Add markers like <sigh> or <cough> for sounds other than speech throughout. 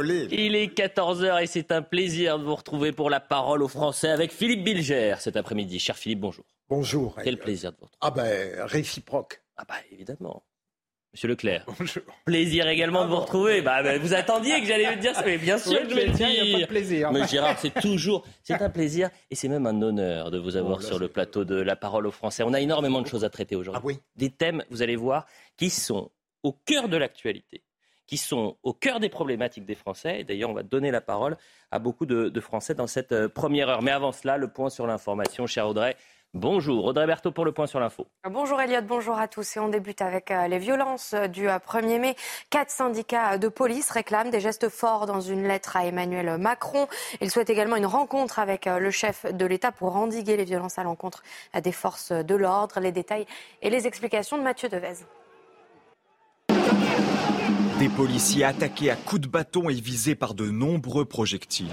Il est 14h et c'est un plaisir de vous retrouver pour la parole aux Français avec Philippe Bilger cet après-midi. Cher Philippe, bonjour. Bonjour. Quel plaisir de vous retrouver. Ah ben, réciproque. Ah bah évidemment. Monsieur Leclerc. Bonjour. Plaisir également de vous retrouver. Bah, bah, vous attendiez que j'allais vous dire ça, mais bien sûr Oui, que je vais le tiens, y a pas de dire. plaisir. Mais Gérard, c'est toujours, c'est un plaisir et c'est même un honneur de vous avoir Oh, là, sur le plateau de La Parole aux Français. On a énormément de choses à traiter aujourd'hui. Ah oui. Des thèmes, vous allez voir, qui sont au cœur de l'actualité, qui sont au cœur des problématiques des Français. Et d'ailleurs, on va donner la parole à beaucoup de, Français dans cette euh, première heure. Mais avant cela, le point sur l'information, cher Audrey. Bonjour, Audrey Berthaud pour le point sur l'info. Bonjour Elliot, bonjour à tous. Et on débute avec euh, les violences euh, du euh, 1er mai. Quatre syndicats de police réclament des gestes forts dans une lettre à Emmanuel Macron. Ils souhaitent également une rencontre avec le chef de l'État pour endiguer les violences à l'encontre des forces de l'ordre. Les détails et les explications de Mathieu Devez. Des policiers attaqués à coups de bâton et visés par de nombreux projectiles.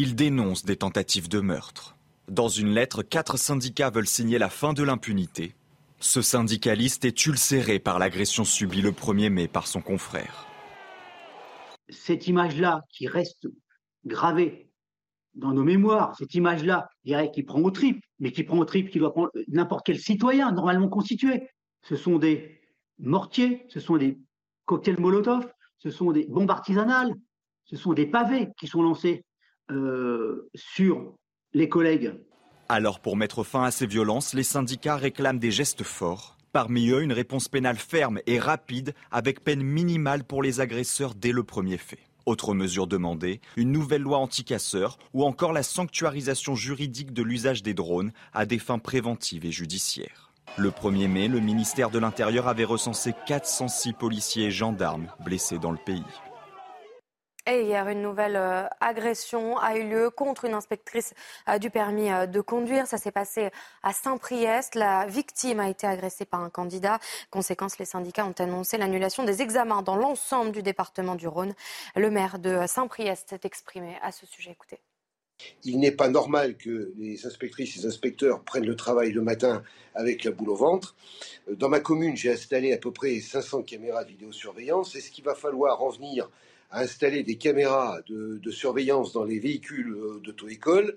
Ils dénoncent des tentatives de meurtre. Dans une lettre, quatre syndicats veulent signer la fin de l'impunité. Ce syndicaliste est ulcéré par l'agression subie le 1er mai par son confrère. cette image-là qui reste gravée dans nos mémoires, cette image-là, je dirais, qui prend au tripes, mais qui prend au tripes, qui doit prendre n'importe quel citoyen normalement constitué. Ce sont des mortiers, ce sont des cocktails Molotov, ce sont des bombes artisanales, ce sont des pavés qui sont lancés euh, sur les collègues Alors pour mettre fin à ces violences, les syndicats réclament des gestes forts. Parmi eux, une réponse pénale ferme et rapide avec peine minimale pour les agresseurs dès le premier fait. Autre mesure demandée, une nouvelle loi anti-casseurs ou encore la sanctuarisation juridique de l'usage des drones à des fins préventives et judiciaires. Le 1er mai, le ministère de l'Intérieur avait recensé 406 policiers et gendarmes blessés dans le pays. Et hier, une nouvelle euh, agression a eu lieu contre une inspectrice euh, du permis euh, de conduire. Ça s'est passé à Saint-Priest. La victime a été agressée par un candidat. Conséquence, les syndicats ont annoncé l'annulation des examens dans l'ensemble du département du Rhône. Le maire de Saint-Priest s'est exprimé à ce sujet. Écoutez. Il n'est pas normal que les inspectrices et les inspecteurs prennent le travail le matin avec la boule au ventre. Euh, Dans ma commune, j'ai installé à peu près 500 caméras de vidéosurveillance. Est-ce qu'il va falloir en venir à installer des caméras de, surveillance dans les véhicules euh, d'auto-école?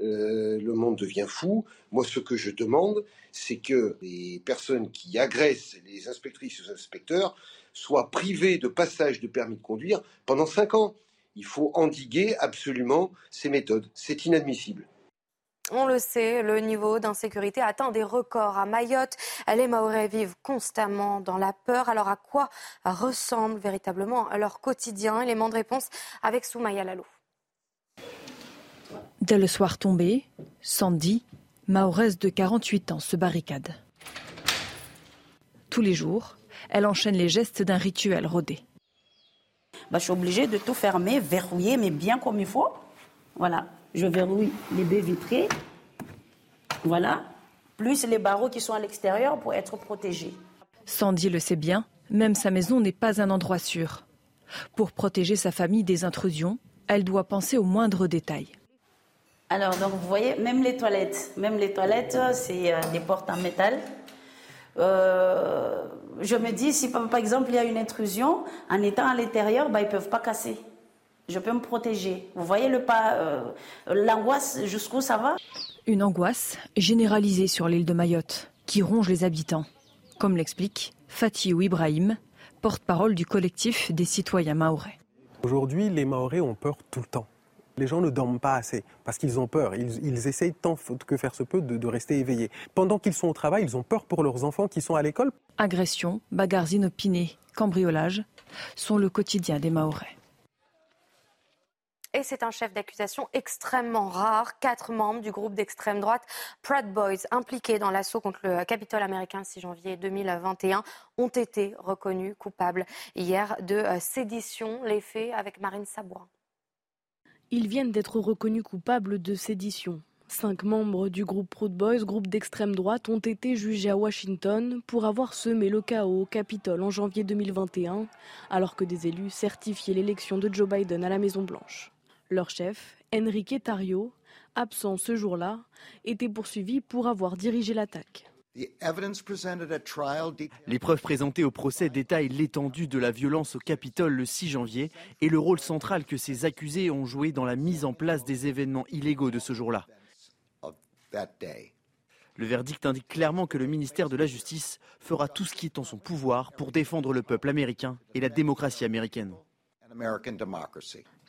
Euh, Le monde devient fou. Moi, ce que je demande, c'est que les personnes qui agressent les inspectrices et les inspecteurs soient privées de passage de permis de conduire pendant 5 ans. Il faut endiguer absolument ces méthodes. C'est inadmissible. On le sait, le niveau d'insécurité atteint des records à Mayotte. Les Mahorais vivent constamment dans la peur. Alors à quoi ressemble véritablement leur quotidien? Élément de réponse avec Soumaya Lalou. Dès le soir tombé, Sandy, mahoraise de 48 ans, se barricade. Tous les jours, elle enchaîne les gestes d'un rituel rodé. Bah, je suis obligée de tout fermer, verrouiller, mais bien comme il faut. Voilà, je verrouille les baies vitrées. Voilà, plus les barreaux qui sont à l'extérieur pour être protégés. Sandy le sait bien, même sa maison n'est pas un endroit sûr. Pour protéger sa famille des intrusions, elle doit penser aux moindres détails. Alors, donc, vous voyez, même les toilettes, même les toilettes, c'est euh, des portes en métal. Euh, je me dis, si par exemple il y a une intrusion, en étant à l'intérieur, bah, ils ne peuvent pas casser. Je peux me protéger. Vous voyez le pas, euh, l'angoisse jusqu'où ça va? Une angoisse généralisée sur l'île de Mayotte, qui ronge les habitants, comme l'explique Fatih Ibrahim, porte-parole du collectif des citoyens mahorais. Aujourd'hui, les Mahorais ont peur tout le temps. Les gens ne dorment pas assez parce qu'ils ont peur. Ils, ils essayent tant que faire se peut de, de rester éveillés. Pendant qu'ils sont au travail, ils ont peur pour leurs enfants qui sont à l'école. Agressions, bagarres inopinées, cambriolages sont le quotidien des Mahorais. Et c'est un chef d'accusation extrêmement rare. Quatre membres du groupe d'extrême droite Proud Boys impliqués dans l'assaut contre le Capitole américain le 6 janvier 2021 ont été reconnus coupables hier de euh, sédition. Les faits avec Marine Sabourin. Ils viennent d'être reconnus coupables de sédition. Cinq membres du groupe Proud Boys, groupe d'extrême droite, ont été jugés à Washington pour avoir semé le chaos au Capitole en janvier 2021, alors que des élus certifiaient l'élection de Joe Biden à la Maison-Blanche. Leur chef, Enrique Tario, absent ce jour-là, était poursuivi pour avoir dirigé l'attaque. Les preuves présentées au procès détaillent l'étendue de la violence au Capitole le 6 janvier et le rôle central que ces accusés ont joué dans la mise en place des événements illégaux de ce jour-là. Le verdict indique clairement que le ministère de la Justice fera tout ce qui est en son pouvoir pour défendre le peuple américain et la démocratie américaine.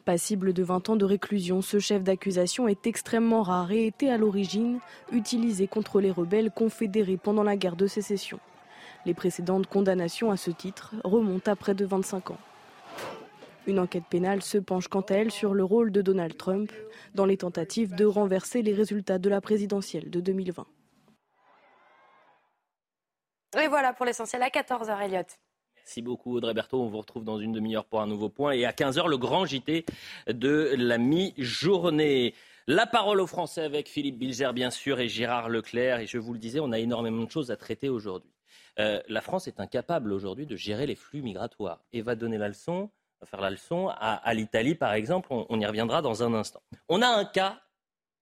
Passible de 20 ans de réclusion, ce chef d'accusation est extrêmement rare et était à l'origine utilisé contre les rebelles confédérés pendant la guerre de sécession. Les précédentes condamnations à ce titre remontent à près de 25 ans. Une enquête pénale se penche quant à elle sur le rôle de Donald Trump dans les tentatives de renverser les résultats de la présidentielle de 2020. Et voilà pour l'essentiel à 14h, Elliot. Merci beaucoup Audrey Berthaud. On vous retrouve dans une demi-heure pour un nouveau point. Et à 15h, le grand JT de la mi-journée. La parole aux Français avec Philippe Bilger, bien sûr, et Gérard Leclerc. Et je vous le disais, on a énormément de choses à traiter aujourd'hui. Euh, la France est incapable aujourd'hui de gérer les flux migratoires et va donner la leçon, va faire la leçon à, l'Italie, par exemple. On, on y reviendra dans un instant. On a un cas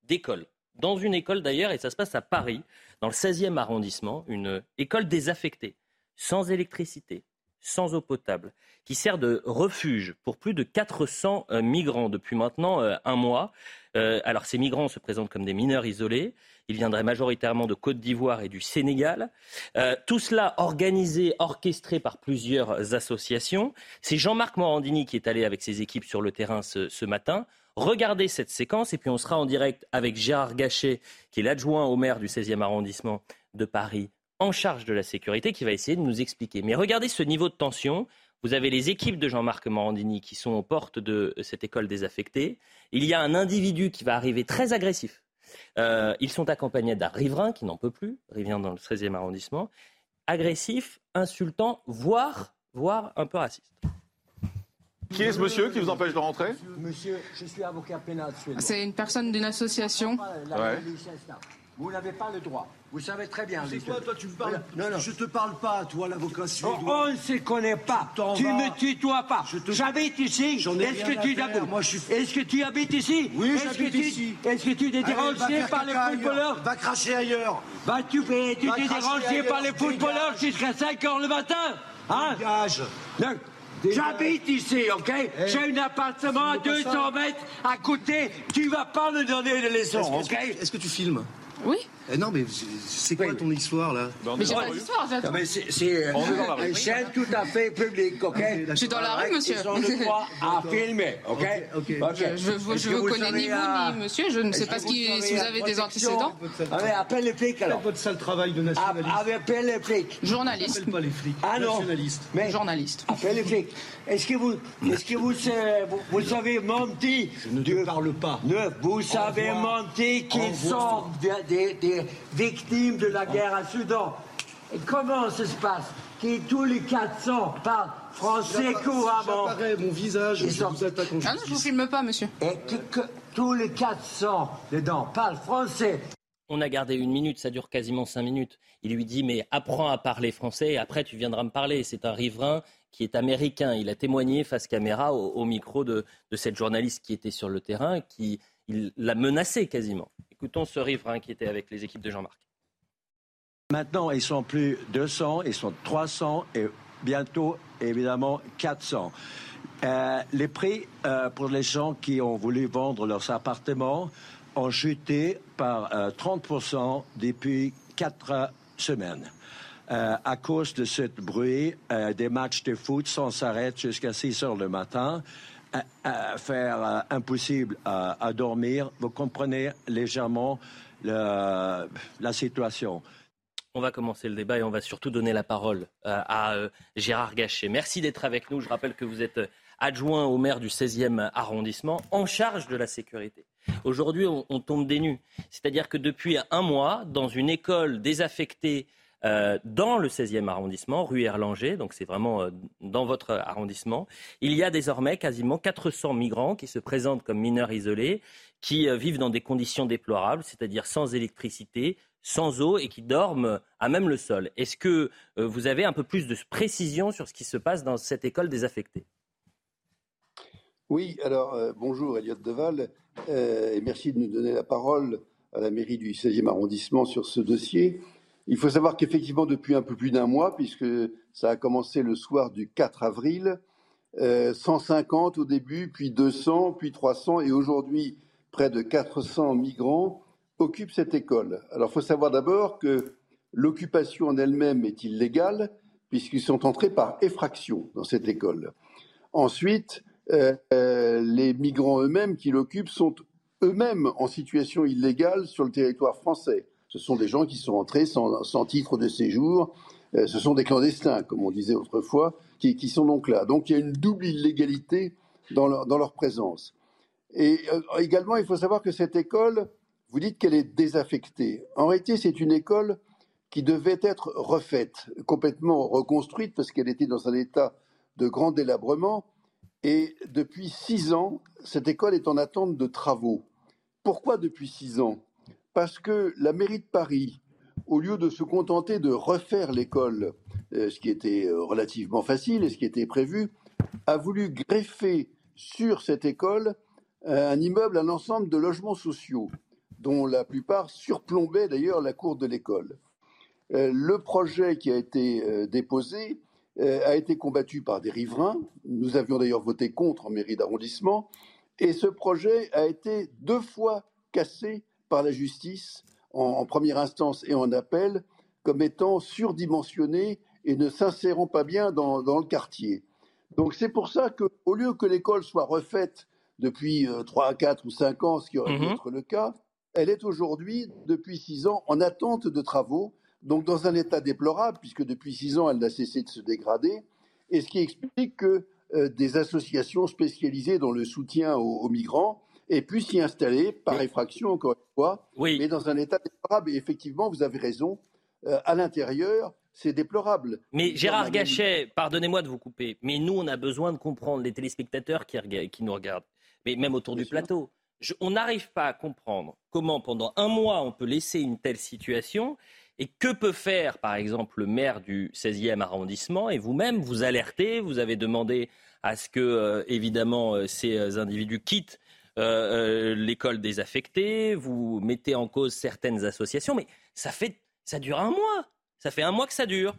d'école, dans une école d'ailleurs, et ça se passe à Paris, dans le 16e arrondissement, une école désaffectée, sans électricité, sans eau potable, qui sert de refuge pour plus de 400 euh, migrants depuis maintenant euh, un mois. Euh, alors ces migrants se présentent comme des mineurs isolés. Ils viendraient majoritairement de Côte d'Ivoire et du Sénégal. tout cela organisé, orchestré par plusieurs associations. C'est Jean-Marc Morandini qui est allé avec ses équipes sur le terrain ce, ce matin. Regardez cette séquence et puis on sera en direct avec Gérard Gachet, qui est l'adjoint au maire du 16e arrondissement de Paris, en charge de la sécurité qui va essayer de nous expliquer. Mais regardez ce niveau de tension. Vous avez les équipes de Jean-Marc Morandini qui sont aux portes de cette école désaffectée. Il y a un individu qui va arriver très agressif. Euh, ils sont accompagnés d'un riverain qui n'en peut plus, riverain dans le 13e arrondissement, agressif, insultant, voire, voire un peu raciste. Qui est ce monsieur qui vous empêche de rentrer? Monsieur, je suis avocat pénal. C'est une personne d'une association. Ouais. Vous n'avez pas le droit. Vous savez très bien. C'est toi, toi, tu me parles. Non, non. Je te parle pas, toi, l'avocat suédois. on ne se connaît pas. Tu me tutoies pas. J'habite ici. Est-ce que tu habites Est-ce que tu habites ici Oui, j'habite ici. Est-ce que tu es dérangé par les footballeurs Va cracher ailleurs. Va tu es dérangé par les footballeurs jusqu'à 5 h le matin Hein J'habite ici, ok eh. J'ai un appartement à 200 mètres à côté. Tu vas pas me donner des leçons, ok Est-ce que tu filmes? Oui. Eh non, mais c'est quoi ton histoire là Mais j'ai pas d'histoire, j'attends. C'est une chaîne tout à fait publique, ok Je suis dans la rue, monsieur. Ils ont le droit à filmer, ok Je ne vous connais ni vous ni monsieur, je ne sais pas si vous avez des antécédents. Allez, appelle les flics alors. Votre sale travail de nationaliste. Appelle les flics. Journaliste. Appelle pas les flics. Ah non. Nationaliste. Mais Journaliste. Appelle les flics. Est-ce que vous, est-ce que vous, vous, savez menti Je ne te parle pas. vous savez menti qu'ils sont des, des victimes de la guerre à Soudan. Et comment ça se passe Qui tous les 400 parlent français couramment mon visage, je vous attaque en Ah non, je vous filme pas, monsieur. Et que, tous les 400 dedans parlent français. On a gardé une minute, ça dure quasiment cinq minutes. Il lui dit mais apprends à parler français et après tu viendras me parler. C'est un riverain qui est américain. Il a témoigné face caméra au, micro de, de, cette journaliste qui était sur le terrain, qui l'a menacé quasiment. Écoutons ce riverain qui était avec les équipes de Jean-Marc. Maintenant, ils sont plus 200, ils sont 300 et bientôt, évidemment, 400. Euh, les prix euh, pour les gens qui ont voulu vendre leurs appartements ont chuté par 30% euh, depuis quatre semaines. à cause de ce bruit, des matchs de foot sans arrêt jusqu'à 6 heures le matin faire euh, impossible à, dormir. Vous comprenez légèrement la situation. On va commencer le débat et on va surtout donner la parole euh, à, euh, Gérard Gachet. Merci d'être avec nous. Je rappelle que vous êtes adjoint au maire du 16e arrondissement, en charge de la sécurité. Aujourd'hui, on, on tombe des nues. C'est-à-dire que depuis un mois, dans une école désaffectée euh, dans le 16e arrondissement, rue Erlanger, donc c'est vraiment euh, dans votre arrondissement. Il y a désormais quasiment 400 migrants qui se présentent comme mineurs isolés, qui euh, vivent dans des conditions déplorables, c'est-à-dire sans électricité, sans eau et qui dorment à même le sol. Est-ce que vous avez un peu plus de précision sur ce qui se passe dans cette école désaffectée? Oui, alors bonjour Elliot Deval, et merci de nous donner la parole à la mairie du 16e arrondissement sur ce dossier. Il faut savoir qu'effectivement, depuis un peu plus d'un mois, puisque ça a commencé le soir du 4 avril, 150 euh, au début, puis 200, puis 300, et aujourd'hui, près de 400 migrants occupent cette école. Alors, il faut savoir d'abord que l'occupation en elle-même est illégale, puisqu'ils sont entrés par effraction dans cette école. Ensuite, euh, euh, les migrants eux-mêmes qui l'occupent sont eux-mêmes en situation illégale sur le territoire français. Ce sont des gens qui sont entrés sans, titre de séjour. Euh, ce sont des clandestins, comme on disait autrefois, qui, sont donc là. Donc il y a une double illégalité dans leur, présence. Et euh, également, il faut savoir que cette école, vous dites qu'elle est désaffectée. En réalité, c'est une école qui devait être refaite, complètement reconstruite, parce qu'elle était dans un état de grand délabrement. Et depuis six ans, cette école est en attente de travaux. Pourquoi depuis six ans? Parce que la mairie de Paris, au lieu de se contenter de refaire l'école, euh, ce qui était euh, relativement facile et ce qui était prévu, a voulu greffer sur cette école euh, un immeuble, un ensemble de logements sociaux, dont la plupart surplombaient d'ailleurs la cour de l'école. Le projet qui a été déposé a été combattu par des riverains. Nous avions d'ailleurs voté contre en mairie d'arrondissement. Et ce projet a été deux fois cassé par la justice en, première instance et en appel comme étant surdimensionné et ne s'insérant pas bien dans, le quartier. Donc c'est pour ça qu'au lieu que l'école soit refaite depuis 3, 4 ou 5 ans, ce qui aurait pu mmh être le cas, elle est aujourd'hui, depuis 6 ans, en attente de travaux, donc dans un état déplorable, puisque depuis 6 ans, elle n'a cessé de se dégrader, et ce qui explique que euh, des associations spécialisées dans le soutien aux migrants et puis s'y installer par effraction, encore une fois, mais dans un état déplorable. Et effectivement, vous avez raison, euh, à l'intérieur, c'est déplorable. Mais Gérard Gachet, pardonnez-moi de vous couper, mais nous, on a besoin de comprendre, les téléspectateurs qui, qui nous regardent, mais même autour du plateau. on n'arrive pas à comprendre comment, pendant un mois, on peut laisser une telle situation et que peut faire, par exemple, le maire du 16e arrondissement? Et vous-même, vous alertez, vous avez demandé à ce que, euh, évidemment, euh, ces individus quittent euh, euh, l'école désaffectée, vous mettez en cause certaines associations, mais ça fait, ça dure un mois. Ça fait un mois que ça dure.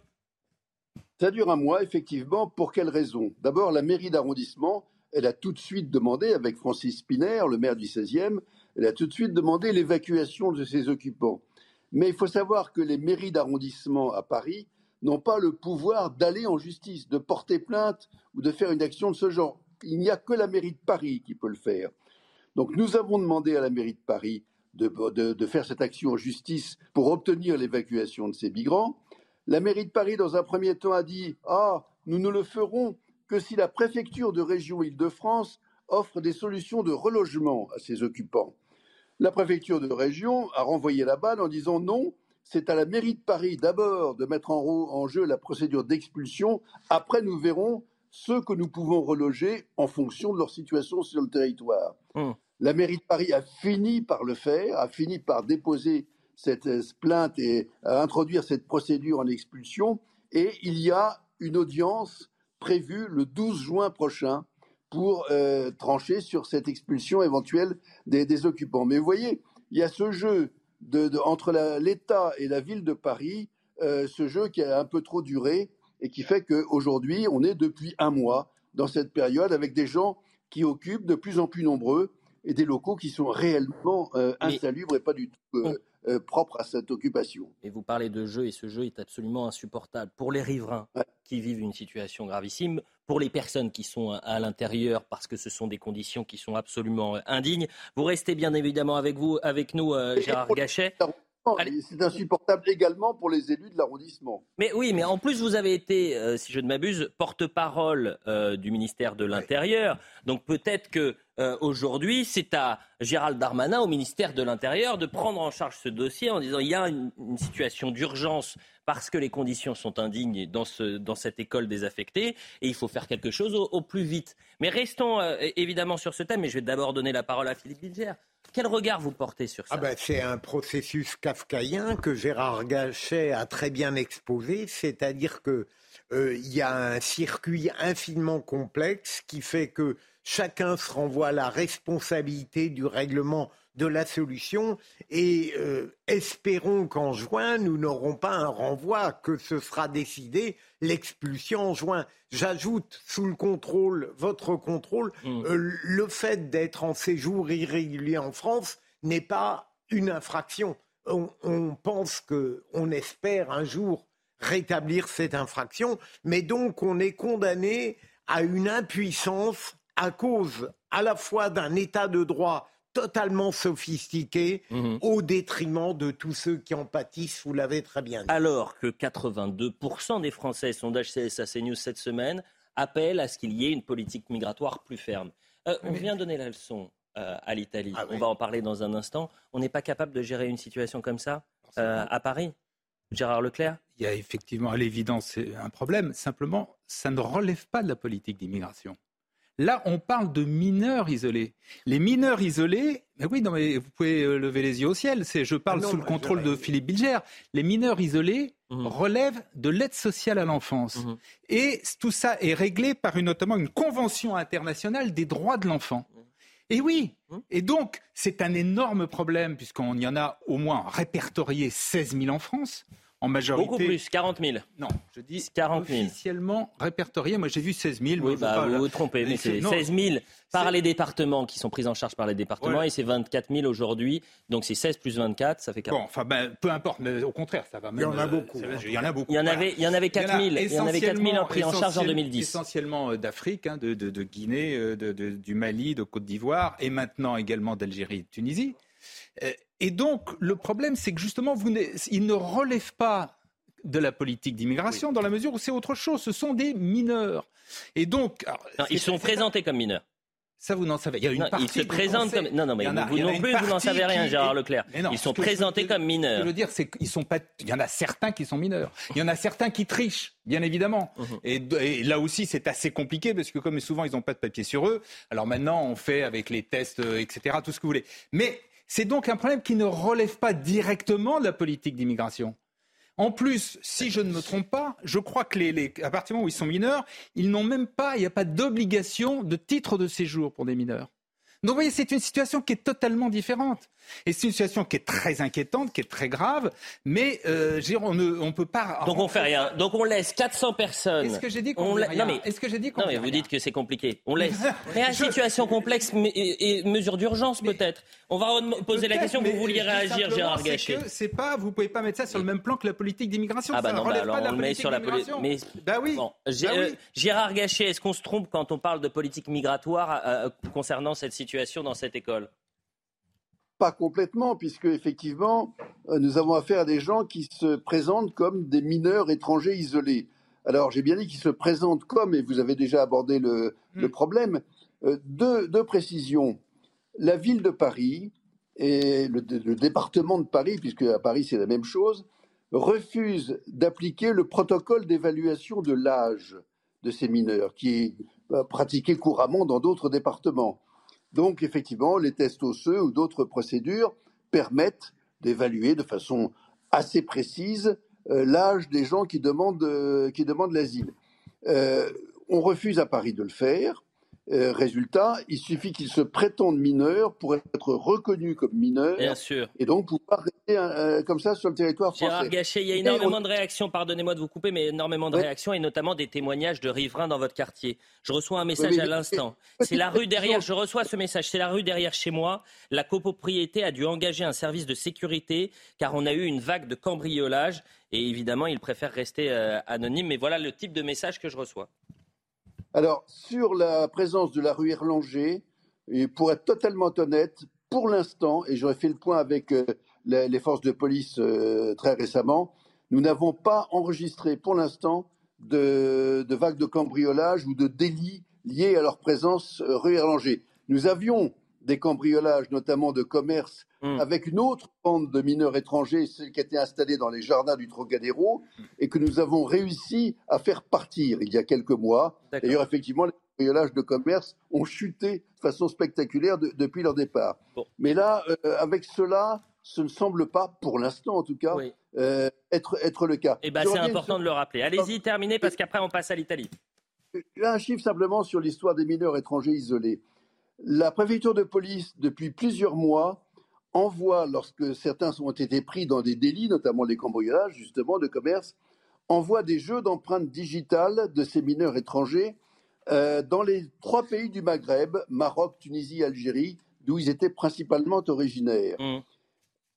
Ça dure un mois, effectivement. Pour quelles raisons D'abord, la mairie d'arrondissement, elle a tout de suite demandé, avec Francis Spiner, le maire du 16e, elle a tout de suite demandé l'évacuation de ses occupants. Mais il faut savoir que les mairies d'arrondissement à Paris n'ont pas le pouvoir d'aller en justice, de porter plainte ou de faire une action de ce genre. Il n'y a que la mairie de Paris qui peut le faire. Donc nous avons demandé à la mairie de Paris de, faire cette action en justice pour obtenir l'évacuation de ces migrants. La mairie de Paris, dans un premier temps, a dit Ah, nous ne le ferons que si la préfecture de région Île-de-France offre des solutions de relogement à ses occupants. La préfecture de région a renvoyé la balle en disant non, c'est à la mairie de Paris d'abord de mettre en, jeu la procédure d'expulsion, après nous verrons ceux que nous pouvons reloger en fonction de leur situation sur le territoire. Mmh. La mairie de Paris a fini par le faire, a fini par déposer cette euh, plainte et à introduire cette procédure en expulsion. Et il y a une audience prévue le 12 juin prochain pour euh, trancher sur cette expulsion éventuelle des, occupants. Mais vous voyez, il y a ce jeu entre l'État et la ville de Paris, euh, ce jeu qui a un peu trop duré et qui fait qu'aujourd'hui, on est depuis un mois dans cette période avec des gens qui occupent de plus en plus nombreux et des locaux qui sont réellement euh, insalubres et pas du tout euh, euh, propres à cette occupation. Et vous parlez de jeu, et ce jeu est absolument insupportable pour les riverains qui vivent une situation gravissime, pour les personnes qui sont à l'intérieur parce que ce sont des conditions qui sont absolument indignes. Vous restez bien évidemment avec vous, avec nous, Gérard Gachet. C'est insupportable également pour les élus de l'arrondissement. Mais oui, mais en plus, vous avez été, euh, si je ne m'abuse, porte-parole euh, du ministère de l'Intérieur. Donc peut-être que euh, aujourd'hui, c'est à Gérald Darmanin, au ministère de l'Intérieur, de prendre en charge ce dossier en disant il y a une, situation d'urgence parce que les conditions sont indignes dans, ce, dans cette école désaffectée et il faut faire quelque chose au, plus vite. Mais restons évidemment sur ce thème, et je vais d'abord donner la parole à Philippe Bilger. Quel regard vous portez sur ça? Ah ben, C'est un processus kafkaïen que Gérard Gachet a très bien exposé, c'est-à-dire qu'il euh, y a un circuit infiniment complexe qui fait que chacun se renvoie la responsabilité du règlement de la solution et euh, espérons qu'en juin, nous n'aurons pas un renvoi, que ce sera décidé l'expulsion en juin. J'ajoute, sous le contrôle, votre contrôle, mmh. euh, le fait d'être en séjour irrégulier en France n'est pas une infraction. On, on pense que, on espère un jour rétablir cette infraction, mais donc on est condamné à une impuissance à cause à la fois d'un état de droit totalement sophistiqué mhm. au détriment de tous ceux qui en pâtissent, vous l'avez très bien dit. Alors que 82% des Français, sondage CSA CNews cette semaine, appellent à ce qu'il y ait une politique migratoire plus ferme. Euh, on vient donner la leçon euh, à l'Italie. Ah on va en parler dans un instant. On n'est pas capable de gérer une situation comme ça euh, à Paris? Gérard Leclerc? Il y a effectivement à l'évidence un problème. Simplement, ça ne relève pas de la politique d'immigration. Là, on parle de mineurs isolés. Les mineurs isolés, mais oui, non, mais vous pouvez euh, lever les yeux au ciel. C'est, je parle ah sous le contrôle de Philippe Bilger. Les mineurs isolés mmh. relèvent de l'aide sociale à l'enfance. Mmh. Et tout ça est réglé par une, notamment une convention internationale des droits de l'enfant. Mmh. Et oui, et donc c'est un énorme problème puisqu'on y en a au moins répertorié 16 000 en France en majorité. Beaucoup plus, 40 000. Non, je dis 40 000. officiellement répertorié. Moi, j'ai vu 16 000. Oui, bah, vous vous trompez, mais c'est 16 000 par les départements qui sont pris en charge par les départements et c'est 24 000 aujourd'hui. Donc c'est 16 plus 24, ça fait 40. Bon, enfin, ben, peu importe, mais au contraire, ça va même. Il y en a beaucoup. il y en a beaucoup. Il y en avait, il y en avait 4 000. Il y en avait 4 000 pris en charge en 2010. Essentiellement euh, d'Afrique, hein, de, de, de, Guinée, euh, de, du Mali, de Côte d'Ivoire et maintenant également d'Algérie et de Tunisie. Euh, et donc, le problème, c'est que justement, vous il ne relève pas de la politique d'immigration dans la mesure où c'est autre chose. Ce sont des mineurs. Et donc. ils sont présentés comme mineurs. Ça, vous n'en savez. Il y a une non, partie. Ils se présentent comme. Non, non, mais vous non plus, vous n'en savez rien, Gérard Leclerc. ils sont présentés comme mineurs. Ce que je veux dire, c'est qu'ils sont pas. Il y en a certains qui sont mineurs. Il y en a certains qui trichent, bien évidemment. Mhm. et, là aussi, c'est assez compliqué parce que, comme souvent, ils n'ont pas de papier sur eux. Alors maintenant, on fait avec les tests, euh, etc., tout ce que vous voulez. Mais c'est donc un problème qui ne relève pas directement de la politique d'immigration. En plus, si je ne me trompe pas, je crois que les, à partir du moment où ils sont mineurs, ils n'ont même pas, il n'y a pas d'obligation de titre de séjour pour des mineurs. Donc vous voyez, c'est une situation qui est totalement différente. Et c'est une situation qui est très inquiétante, qui est très grave, mais euh, on ne peut pas. Donc on fait rien. Donc on laisse 400 personnes. Est-ce que j'ai dit qu'on fait rien Est-ce que j'ai dit qu'on Non, mais vous dites que c'est compliqué. On laisse. <laughs> mais une situation complexe et, mesure d'urgence peut-être. On va poser la question. Vous vouliez réagir, Gérard Gachet C'est pas. Vous pouvez pas mettre ça sur le même plan que la politique d'immigration. Ah bah ça non, bah alors pas on le met sur la politique. Mais bah oui. Bon, bah euh, Gérard Gachet, est-ce qu'on se trompe quand on parle de politique migratoire euh, concernant cette situation dans cette école? Pas complètement, puisque effectivement, euh, nous avons affaire à des gens qui se présentent comme des mineurs étrangers isolés. Alors, j'ai bien dit qu'ils se présentent comme, et vous avez déjà abordé le, hmm. problème, euh, deux, précisions. La ville de Paris et le, le département de Paris, puisque à Paris c'est la même chose, refusent d'appliquer le protocole d'évaluation de l'âge de ces mineurs, qui est euh, pratiqué couramment dans d'autres départements. Donc, effectivement, les tests osseux ou d'autres procédures permettent d'évaluer de façon assez précise euh, l'âge des gens qui demandent, euh, l'asile. Euh, on refuse à Paris de le faire. Euh, résultat, il suffit qu'ils se prétendent mineurs pour être reconnus comme mineurs. Bien sûr. Et donc pouvoir rester euh, comme ça sur le territoire français. Gérard Gachet, il y a énormément de réactions, pardonnez-moi de vous couper, mais énormément de réactions et notamment des témoignages de riverains dans votre quartier. Je reçois un message à l'instant. C'est la rue derrière, je reçois ce message, c'est la rue derrière chez moi. La copropriété a dû engager un service de sécurité car on a eu une vague de cambriolage et évidemment, ils préfèrent rester euh, anonymes. Mais voilà le type de message que je reçois. Alors, sur la présence de la rue Erlanger, et pour être totalement honnête, pour l'instant, et j'aurais fait le point avec euh, les, forces de police euh, très récemment, nous n'avons pas enregistré pour l'instant de, de vagues de cambriolage ou de délits liés à leur présence euh, rue Erlanger. Nous avions des cambriolages, notamment de commerce, Hmm. avec une autre bande de mineurs étrangers, celle qui était installée dans les jardins du Trocadéro, et que nous avons réussi à faire partir il y a quelques mois. D'ailleurs, effectivement, les cambriolages de commerce ont chuté de façon spectaculaire de- depuis leur départ. Mais là, euh, avec cela, ce ne semble pas, pour l'instant en tout cas, euh, être, être le cas. Eh ben, c'est important sur- de le rappeler. Allez-y, terminez, parce qu'après, on passe à l'Italie. un chiffre simplement sur l'histoire des mineurs étrangers isolés. La préfecture de police, depuis plusieurs mois, envoie, lorsque certains ont été pris dans des délits, notamment les cambriolages, justement, de commerce, envoie des jeux d'empreintes digitales de ces mineurs étrangers euh, dans les trois pays du Maghreb, Maroc, Tunisie, Algérie, d'où ils étaient principalement originaires.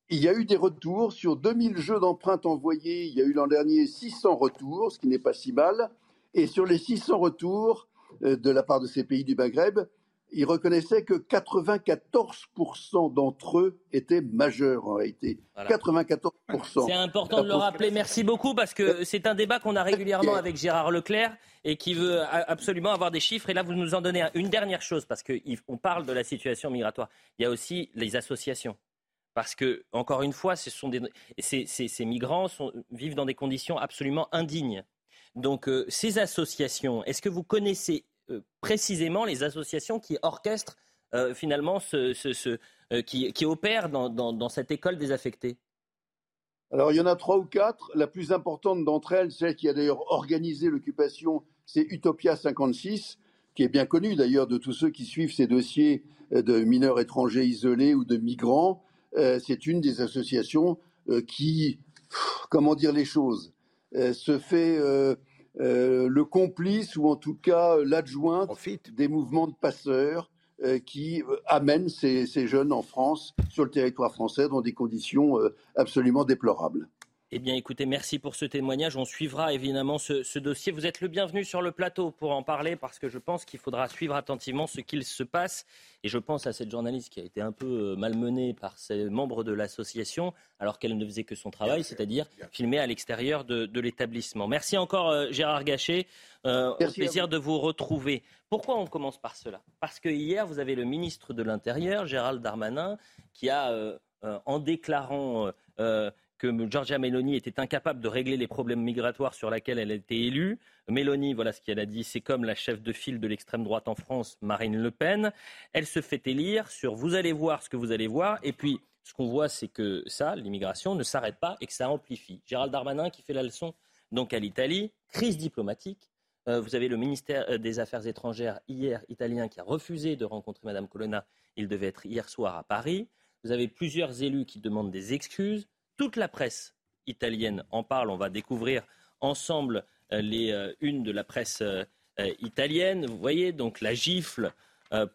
Il y a eu des retours. Sur 2000 jeux d'empreintes envoyés, il y a eu l'an dernier 600 retours, ce qui n'est pas si mal. Et sur les 600 retours euh, de la part de ces pays du Maghreb, ils reconnaissaient que 94% d'entre eux étaient majeurs en réalité. Voilà. 94%. C'est important de le rappeler. Merci beaucoup parce que c'est un débat qu'on a régulièrement avec Gérard Leclerc et qui veut absolument avoir des chiffres. Et là, vous nous en donnez un. une dernière chose parce qu'on parle de la situation migratoire. Il y a aussi les associations. Parce que, encore une fois, ce sont des, ces, ces- ces migrants sont- vivent dans des conditions absolument indignes. Donc, euh, ces associations, est-ce que vous connaissez précisément les associations qui orchestrent euh, finalement ce, euh, qui, qui opèrent dans, cette école désaffectée Alors, il y en a trois ou quatre. La plus importante d'entre elles, celle qui a d'ailleurs organisé l'occupation, c'est Utopia 56, qui est bien connue d'ailleurs de tous ceux qui suivent ces dossiers euh, de mineurs étrangers isolés ou de migrants. Euh, c'est une des associations euh, qui, comment dire les choses, euh, se fait euh, le complice ou en tout cas l'adjointe des mouvements de passeurs euh, qui euh, amènent ces, ces jeunes en France, sur le territoire français, dans des conditions euh, absolument déplorables. Eh bien, écoutez, merci pour ce témoignage. On suivra évidemment ce, ce dossier. Vous êtes le bienvenu sur le plateau pour en parler parce que je pense qu'il faudra suivre attentivement ce qu'il se passe. Et je pense à cette journaliste qui a été un peu euh, malmenée par ses membres de l'association alors qu'elle ne faisait que son travail, c'est-à-dire filmer à l'extérieur de, de l'établissement. Merci encore euh, Gérard Gachet. Euh, au plaisir de vous retrouver. Pourquoi on commence par cela? Parce que hier, vous avez le ministre de l'Intérieur, Gérald Darmanin, qui a, euh, en déclarant euh, que Giorgia Meloni était incapable de régler les problèmes migratoires sur lesquels elle a été élue. Meloni, voilà ce qu'elle a dit, c'est comme la chef de file de l'extrême droite en France, Marine Le Pen. Elle se fait élire sur vous allez voir ce que vous allez voir. Et puis, ce qu'on voit, c'est que ça, l'immigration, ne s'arrête pas et que ça amplifie. Gérald Darmanin qui fait la leçon donc à l'Italie, crise diplomatique. Euh, vous avez le ministère euh, des Affaires étrangères hier italien qui a refusé de rencontrer Madame Colonna. Il devait être hier soir à Paris. Vous avez plusieurs élus qui demandent des excuses. Toute la presse italienne en parle. On va découvrir ensemble euh, les euh, unes de la presse euh, italienne. Vous voyez donc la gifle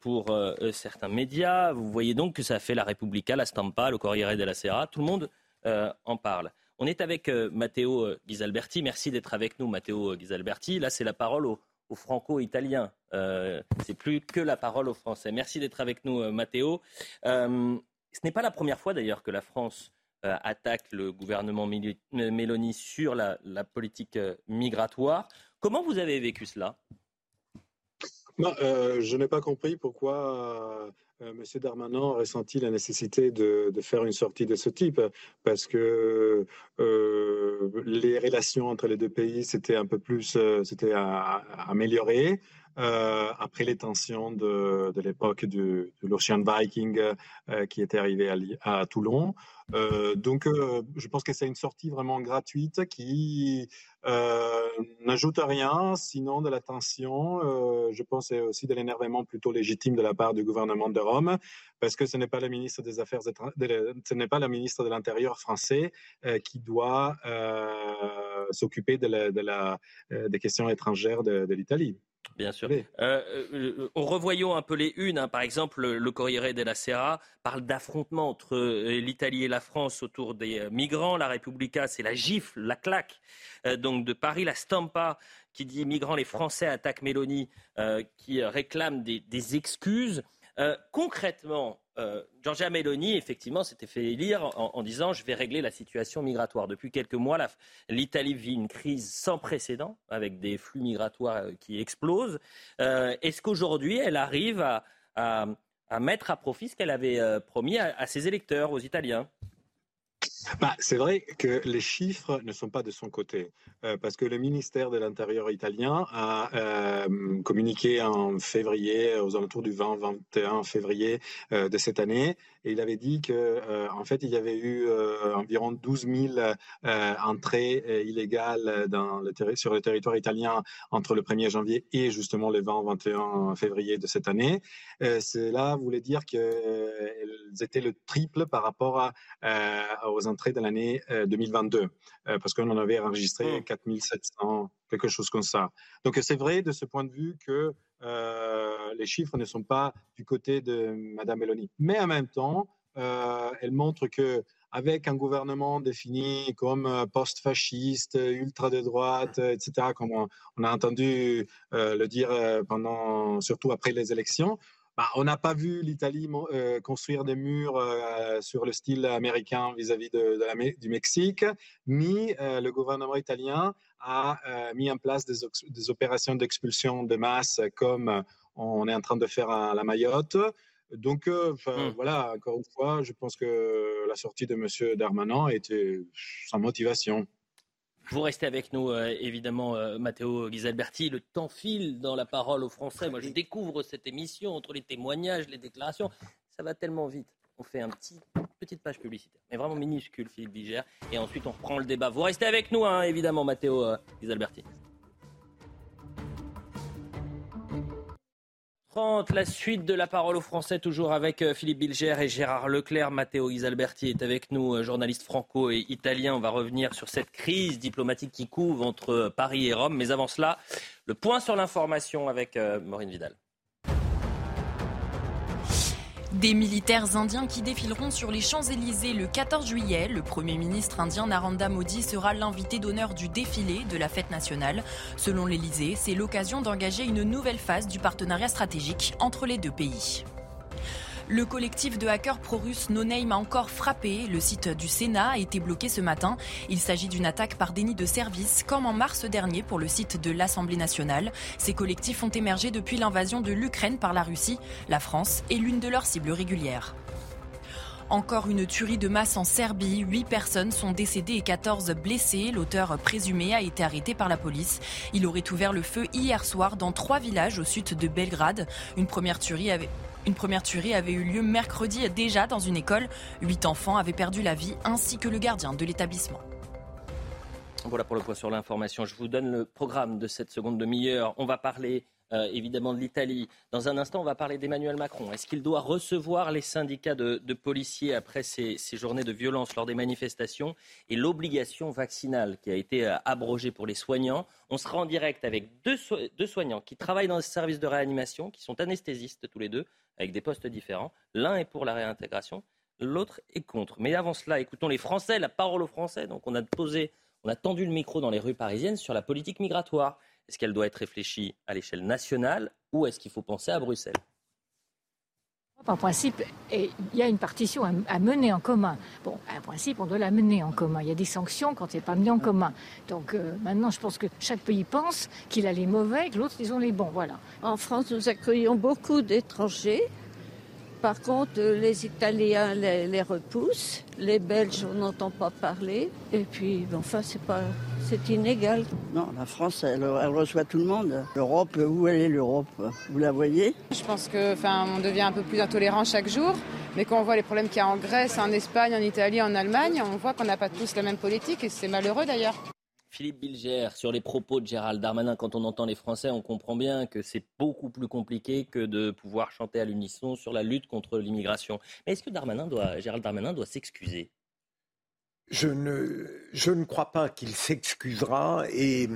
pour certains médias. Vous voyez donc que ça fait la Repubblica, la Stampa, le Corriere della Sera. Tout le monde en parle. On est avec Matteo Ghisalberti. Merci d'être avec nous, Matteo Ghisalberti. Là, c'est la parole aux, franco-italiens. C'est plus que la parole aux Français. Merci d'être avec nous, Matteo. Ce n'est pas la première fois d'ailleurs que la France attaque le gouvernement euh, Mélanie sur la, politique euh, migratoire. Comment vous avez vécu cela? Euh, je n'ai pas compris pourquoi euh, M. Darmanin aurait senti la nécessité de, faire une sortie de ce type, parce que euh, les relations entre les deux pays s'étaient un peu plus, euh, a- améliorées. Euh, après les tensions de, l'époque de l'Ocean Viking euh, qui était arrivé à, Toulon. Euh, donc, je pense que c'est une sortie vraiment gratuite qui n'ajoute rien, sinon de la tension. je pense aussi de l'énervement plutôt légitime de la part du gouvernement de Rome, parce que ce n'est pas le ministre des Affaires de la- ce n'est pas le ministre de l'Intérieur français qui doit s'occuper de la- de la- des questions étrangères de l'Italie. Bien sûr. Euh, euh, en revoyant un peu les unes, hein, par exemple, le Corriere della Sera parle d'affrontement entre euh, l'Italie et la France autour des euh, migrants. La Repubblica, c'est la gifle, la claque euh, donc de Paris. La Stampa qui dit migrants, les Français attaquent Mélanie, euh, qui euh, réclame des, des excuses. Euh, concrètement, euh, Giorgia Meloni, effectivement, s'était fait élire en, disant je vais régler la situation migratoire. Depuis quelques mois, l'Italie vit une crise sans précédent avec des flux migratoires euh, qui explosent. Est-ce qu'aujourd'hui, elle arrive à, mettre à profit ce qu'elle avait promis à ses électeurs, aux Italiens? Bah, c'est vrai que les chiffres ne sont pas de son côté, euh, parce que le ministère de l'Intérieur italien a euh, communiqué en février, aux alentours du 20-21 février euh, de cette année, et il avait dit que en fait il y avait eu environ 12 000 entrées illégales dans le sur le territoire italien entre le 1er janvier et justement le 20-21 février de cette année. cela voulait dire qu'elles étaient le triple par rapport à, aux entrées de l'année 2022, euh, euh, parce qu'on en avait enregistré 4700, quelque chose comme ça. Donc c'est vrai de ce point de vue que euh, les chiffres ne sont pas du côté de Madame Meloni. Mais en même temps, elle montre que avec un gouvernement défini comme post-fasciste, ultra de droite, etc., comme on a entendu le dire pendant, surtout après les élections, bah, on n'a pas vu l'Italie euh, construire des murs euh, sur le style américain vis-à-vis de, du Mexique, ni euh, le gouvernement italien a mis en place des, opérations d'expulsion de masse comme on est en train de faire à la Mayotte. Donc, mmh. voilà, encore une fois, je pense que la sortie de M. Darmanin était sans motivation. Vous restez avec nous, euh, évidemment, euh, Matteo Ghisalberti. Le temps file dans la parole aux Français. Moi, je découvre cette émission entre les témoignages, les déclarations. Ça va tellement vite. On fait un petit, petite page publicitaire, mais vraiment minuscule, Philippe Bigère. Et ensuite, on reprend le débat. Vous restez avec nous, hein, évidemment, Matteo euh, Ghisalberti. La suite de la parole aux Français, toujours avec euh, Philippe Bilger et Gérard Leclerc. Matteo Isalberti est avec nous, euh, journaliste franco et italien. On va revenir sur cette crise diplomatique qui couvre entre euh, Paris et Rome. Mais avant cela, le point sur l'information avec Maureen Vidal. Des militaires indiens qui défileront sur les Champs-Élysées le 14 juillet. Le Premier ministre indien Narendra Modi sera l'invité d'honneur du défilé de la fête nationale. Selon l'Élysée, c'est l'occasion d'engager une nouvelle phase du partenariat stratégique entre les deux pays. Le collectif de hackers pro-russes No Name a encore frappé. Le site du Sénat a été bloqué ce matin. Il s'agit d'une attaque par déni de service, comme en mars dernier pour le site de l'Assemblée nationale. Ces collectifs ont émergé depuis l'invasion de l'Ukraine par la Russie. La France est l'une de leurs cibles régulières. Encore une tuerie de masse en Serbie. Huit personnes sont décédées et 14 blessées. L'auteur présumé a été arrêté par la police. Il aurait ouvert le feu hier soir dans trois villages au sud de Belgrade. Une première tuerie avait une première tuerie avait eu lieu mercredi déjà dans une école. Huit enfants avaient perdu la vie ainsi que le gardien de l'établissement. Voilà pour le point sur l'information. Je vous donne le programme de cette seconde demi-heure. On va parler euh, évidemment de l'Italie. Dans un instant, on va parler d'Emmanuel Macron. Est-ce qu'il doit recevoir les syndicats de, policiers après ces, journées de violence lors des manifestations et l'obligation vaccinale qui a été euh, abrogée pour les soignants? On sera en direct avec deux, deux soignants qui travaillent dans le service de réanimation, qui sont anesthésistes tous les deux, avec des postes différents. L'un est pour la réintégration, l'autre est contre. Mais avant cela, écoutons les Français, la parole aux Français. Donc on a posé, on a tendu le micro dans les rues parisiennes sur la politique migratoire. Est-ce qu'elle doit être réfléchie à l'échelle nationale ou est-ce qu'il faut penser à Bruxelles? En principe, il y a une partition à mener en commun. Bon, en principe, on doit la mener en commun. Il y a des sanctions quand elle n'est pas menée en commun. Donc euh, maintenant, je pense que chaque pays pense qu'il a les mauvais et que l'autre, ils ont les bons. Voilà. En France, nous accueillons beaucoup d'étrangers. Par contre, les Italiens les, repoussent, les Belges, on n'entend pas parler. Et puis, enfin, c'est pas, c'est inégal. Non, la France, elle, reçoit tout le monde. L'Europe, où elle est l'Europe? Vous la voyez? Je pense que, enfin, on devient un peu plus intolérant chaque jour. Mais quand on voit les problèmes qu'il y a en Grèce, en Espagne, en Italie, en Allemagne, on voit qu'on n'a pas tous la même politique et c'est malheureux d'ailleurs. Philippe Bilger, sur les propos de Gérald Darmanin, quand on entend les Français, on comprend bien que c'est beaucoup plus compliqué que de pouvoir chanter à l'unisson sur la lutte contre l'immigration. Mais est-ce que Darmanin doit, Gérald Darmanin doit s'excuser? Je ne, je ne crois pas qu'il s'excusera et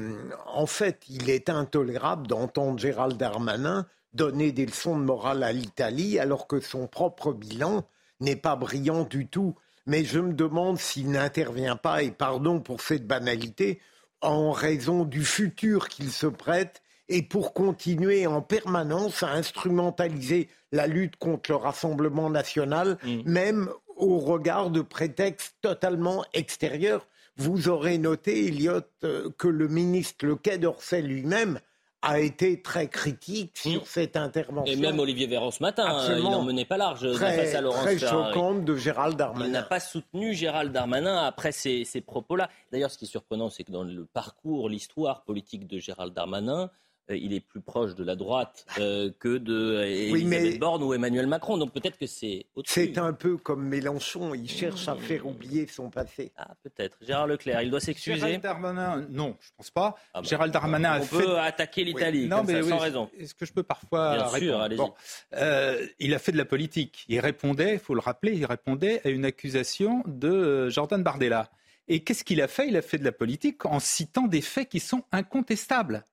en fait, il est intolérable d'entendre Gérald Darmanin donner des leçons de morale à l'Italie alors que son propre bilan n'est pas brillant du tout mais je me demande s'il n'intervient pas, et pardon pour cette banalité, en raison du futur qu'il se prête et pour continuer en permanence à instrumentaliser la lutte contre le Rassemblement national, Mm. même au regard de prétextes totalement extérieurs. Vous aurez noté, Elliot, euh, que le ministre Le Quai d'Orsay lui-même a été très critique sur cette intervention. Et même Olivier Véran ce matin, hein, il n'en menait pas large Très- face à Laurence très choquante de Gérald Darmanin. Il n'a pas soutenu Gérald Darmanin après ces, ces propos-là. D'ailleurs, ce qui est surprenant, c'est que dans le parcours, l'histoire politique de Gérald Darmanin, euh, il est plus proche de la droite euh, que de euh, Oui, mais- Elisabeth Borne ou Emmanuel Macron. Donc peut-être que c'est. C'est un peu comme Mélenchon, il cherche à faire oublier son passé. Ah, peut-être. Gérard Leclerc, il doit s'excuser. Gérald Darmanin, non, je pense pas. Ah bah, Gérald Darmanin a on fait. peut attaquer l'Italie non, comme mais ça, oui, sans raison. Est-ce que je peux parfois Bien sûr, répondre allez-y. Bon. Euh, Il a fait de la politique. Il répondait, il faut le rappeler, il répondait à une accusation de euh, Jordan Bardella. Et qu'est-ce qu'il a fait? Il a fait de la politique en citant des faits qui sont incontestables.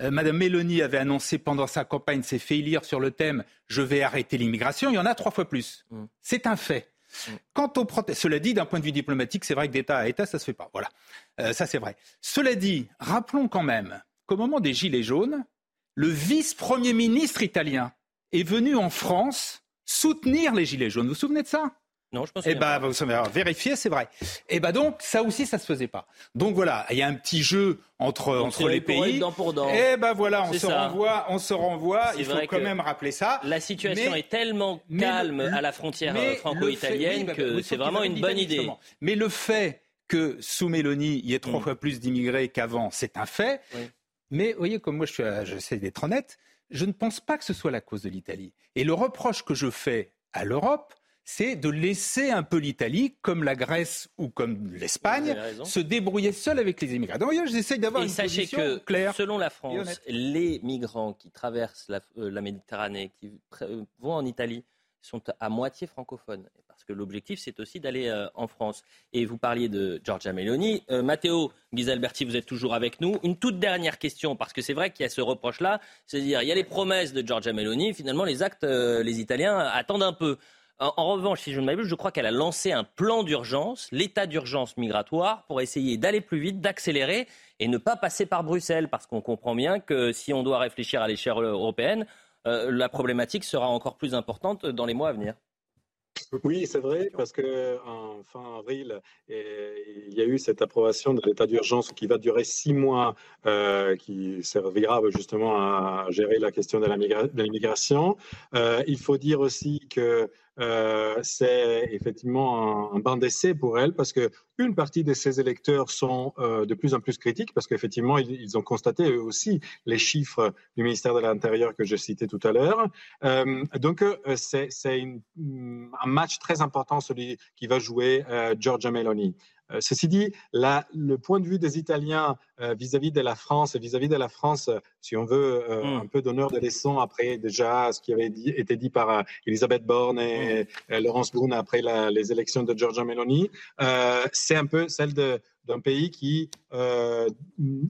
Euh, Madame Mélanie avait annoncé pendant sa campagne, s'est fait élire sur le thème Je vais arrêter l'immigration. Il y en a trois fois plus. Mm. C'est un fait. Quant au protest, cela dit, d'un point de vue diplomatique, c'est vrai que d'État à État, ça se fait pas. Voilà, Euh, ça c'est vrai. Cela dit, rappelons quand même qu'au moment des Gilets jaunes, le vice-premier ministre italien est venu en France soutenir les Gilets jaunes. Vous vous souvenez de ça? Non, je pense eh ben, vous savez, alors, vérifiez, c'est vrai. Et ben donc, ça aussi, ça se faisait pas. Donc voilà, il y a un petit jeu entre, Donc, entre les pour pays. dent pour dent. Et ben voilà, on se renvoie, on se renvoie. Il faut quand que même rappeler ça. La situation Mais- est tellement le- calme à la frontière euh, franco-italienne oui, bah, que oui, c'est vraiment une bonne idée. justement. Mais le fait que sous Mélanie, il y ait trois Mm. fois plus d'immigrés qu'avant, c'est un fait. Oui. Mais vous voyez, comme moi, je suis à- j'essaie d'être honnête, je ne pense pas que ce soit la cause de l'Italie. Et le reproche que je fais à l'Europe, c'est de laisser un peu l'Italie, comme la Grèce ou comme l'Espagne, se débrouiller seule avec les immigrés. Donc, j'essaie d'avoir une sachez position que, claire. selon la France, les migrants qui traversent la, euh, la Méditerranée, qui euh, vont en Italie, sont à moitié francophones. Parce que l'objectif, c'est aussi d'aller euh, en France. Et vous parliez de Giorgia Meloni. Euh, Matteo Ghisalberti, vous êtes toujours avec nous. Une toute dernière question, parce que c'est vrai qu'il y a ce reproche-là. C'est-à-dire, il y a les promesses de Giorgia Meloni. Finalement, les actes, euh, les Italiens attendent un peu. En, revanche, si je ne m'abuse, je crois qu'elle a lancé un plan d'urgence, l'état d'urgence migratoire, pour essayer d'aller plus vite, d'accélérer et ne pas passer par Bruxelles, parce qu'on comprend bien que si on doit réfléchir à l'échelle européenne, euh, la problématique sera encore plus importante dans les mois à venir. Oui, c'est vrai, parce que en fin avril, eh, il y a eu cette approbation de l'état d'urgence qui va durer six mois, euh, qui servira justement à gérer la question de l'immigration. Euh, il faut dire aussi que euh, c'est effectivement un, un banc d'essai pour elle, parce que une partie de ses électeurs sont euh, de plus en plus critiques, parce qu'effectivement, ils, ils ont constaté eux aussi les chiffres du ministère de l'Intérieur que je citais tout à l'heure. Euh, donc, euh, c'est un match très important, celui qui va jouer euh, Giorgia Meloni. Euh, ceci dit, la- le point de vue des Italiens euh, vis-à-vis de la France vis-à-vis de la France, si on veut euh, Mm. un peu d'honneur de leçon après déjà ce qui avait dit- été dit par Elisabeth Borne et euh, Laurence Brune après la- les élections de Giorgia Meloni, euh, c'est un peu celle d'un pays qui euh,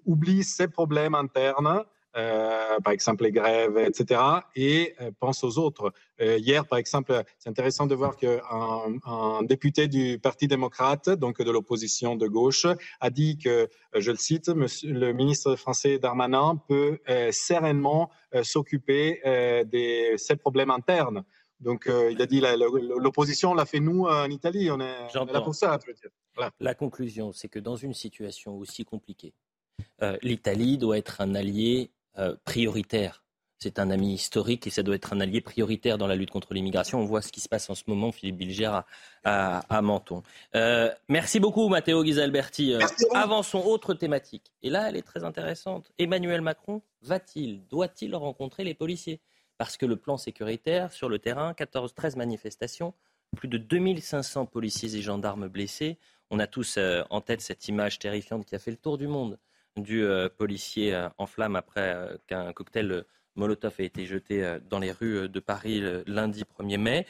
oublie ses problèmes internes. Euh, par exemple les grèves, etc., et euh, pense aux autres. Euh, hier, par exemple, c'est intéressant de voir qu'un un député du Parti démocrate, donc de l'opposition de gauche, a dit que, je le cite, monsieur, le ministre français Darmanin peut sereinement s'occuper de ses problèmes internes. Donc, euh, il a dit l'opposition, on l'a fait nous en Italie, on est, on est là pour ça. je veux dire. Voilà. La conclusion, c'est que dans une situation aussi compliquée, euh, l'Italie doit être un allié prioritaire. C'est un ami historique et ça doit être un allié prioritaire dans la lutte contre l'immigration. On voit ce qui se passe en ce moment, Philippe Bilger à, à- à Menton. Euh, merci beaucoup, Matteo Ghisalberti. Euh, avançons, autre thématique. Et là, elle est très intéressante. Emmanuel Macron va-t-il, doit-il rencontrer les policiers? Parce que le plan sécuritaire, sur le terrain, 14-13 manifestations, plus de 2500 policiers et gendarmes blessés. On a tous euh, en tête cette image terrifiante qui a fait le tour du monde du euh, policier euh, en flammes après euh, qu'un cocktail Molotov ait été jeté dans les rues de Paris lundi 1er mai.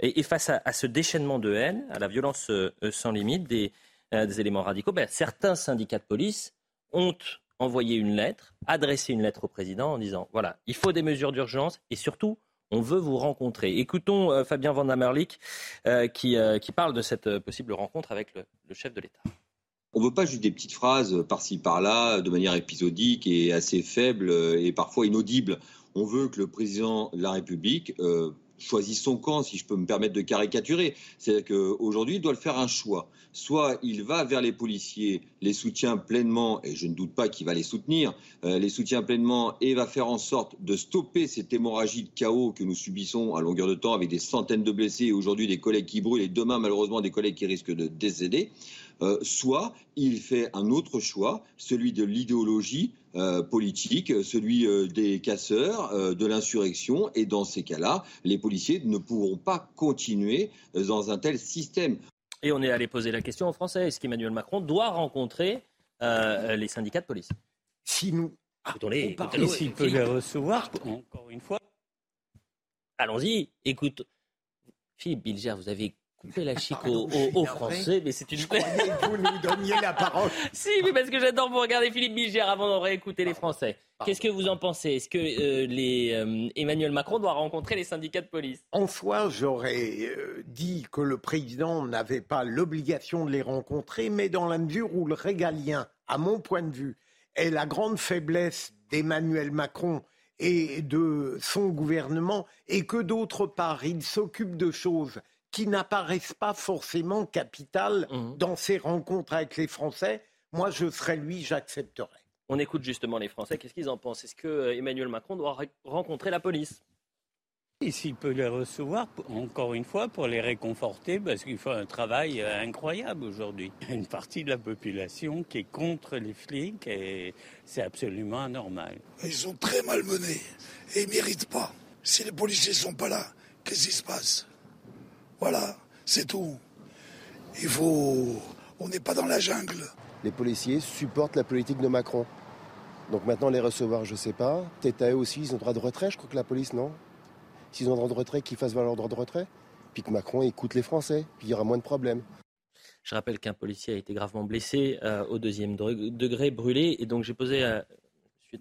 Et, face à, ce déchaînement de haine, à la violence sans limite des, éléments radicaux, ben, certains syndicats de police ont envoyé une lettre, adressé une lettre au président en disant voilà, il faut des mesures d'urgence et surtout, on veut vous rencontrer. Écoutons Fabien Van Amerlik qui, qui parle de cette possible rencontre avec le chef de l'État. On ne veut pas juste des petites phrases par-ci par-là, de manière épisodique et assez faible et parfois inaudible. On veut que le président de la République euh, choisisse son camp, si je peux me permettre de caricaturer. C'est-à-dire qu'aujourd'hui, il doit le faire un choix. Soit il va vers les policiers, les soutient pleinement, et je ne doute pas qu'il va les soutenir, euh, les soutient pleinement et va faire en sorte de stopper cette hémorragie de chaos que nous subissons à longueur de temps avec des centaines de blessés et aujourd'hui des collègues qui brûlent et demain malheureusement des collègues qui risquent de décéder. Euh, soit il fait un autre choix, celui de l'idéologie euh, politique, celui euh, des casseurs, de l'insurrection, et dans ces cas-là, les policiers ne pourront pas continuer dans un tel système. Et on est allé poser la question en Français est-ce qu'Emmanuel Macron doit rencontrer les syndicats de police? Si nous. Ah, et s'il peut les recevoir, encore une fois. Allons-y, écoute. Philippe Bilger, vous avez couper la chic aux, Français, mais c'est une. Je que vous nous donniez la parole. <laughs> si, mais parce que j'adore vous regarder Philippe Bilger avant de réécouter les Français. Qu'est-ce que vous en pensez? Est-ce que euh, les, euh, Emmanuel Macron doit rencontrer les syndicats de police? En soi, j'aurais euh, dit que le président n'avait pas l'obligation de les rencontrer, mais dans la mesure où le régalien, à mon point de vue, est la grande faiblesse d'Emmanuel Macron et de son gouvernement, et que d'autre part, il s'occupe de choses qui n'apparaissent pas forcément capitales mmh. dans ses rencontres avec les Français, moi, je serais lui, j'accepterais. On écoute justement les Français. Qu'est-ce qu'ils en pensent? Est-ce que euh, Emmanuel Macron doit rencontrer la police? Et s'il peut les recevoir, encore une fois, pour les réconforter, parce qu'il faut un travail euh, incroyable aujourd'hui. Il y a une partie de la population qui est contre les flics et c'est absolument anormal. Ils sont très malmenés et ils ne méritent pas. Si les policiers ne sont pas là, qu'est-ce qui se passe? Voilà, c'est tout. Il faut. On n'est pas dans la jungle. Les policiers supportent la politique de Macron. Donc maintenant, les recevoir, je ne sais pas. Peut-être à eux aussi, ils ont droit de retrait, je crois que la police, non? S'ils ont droit de retrait, qu'ils fassent valoir leur droit de retrait. Puis que Macron écoute les Français, puis il y aura moins de problèmes. Je rappelle qu'un policier a été gravement blessé euh, au deuxième degré, brûlé. Et donc j'ai posé, euh, je suis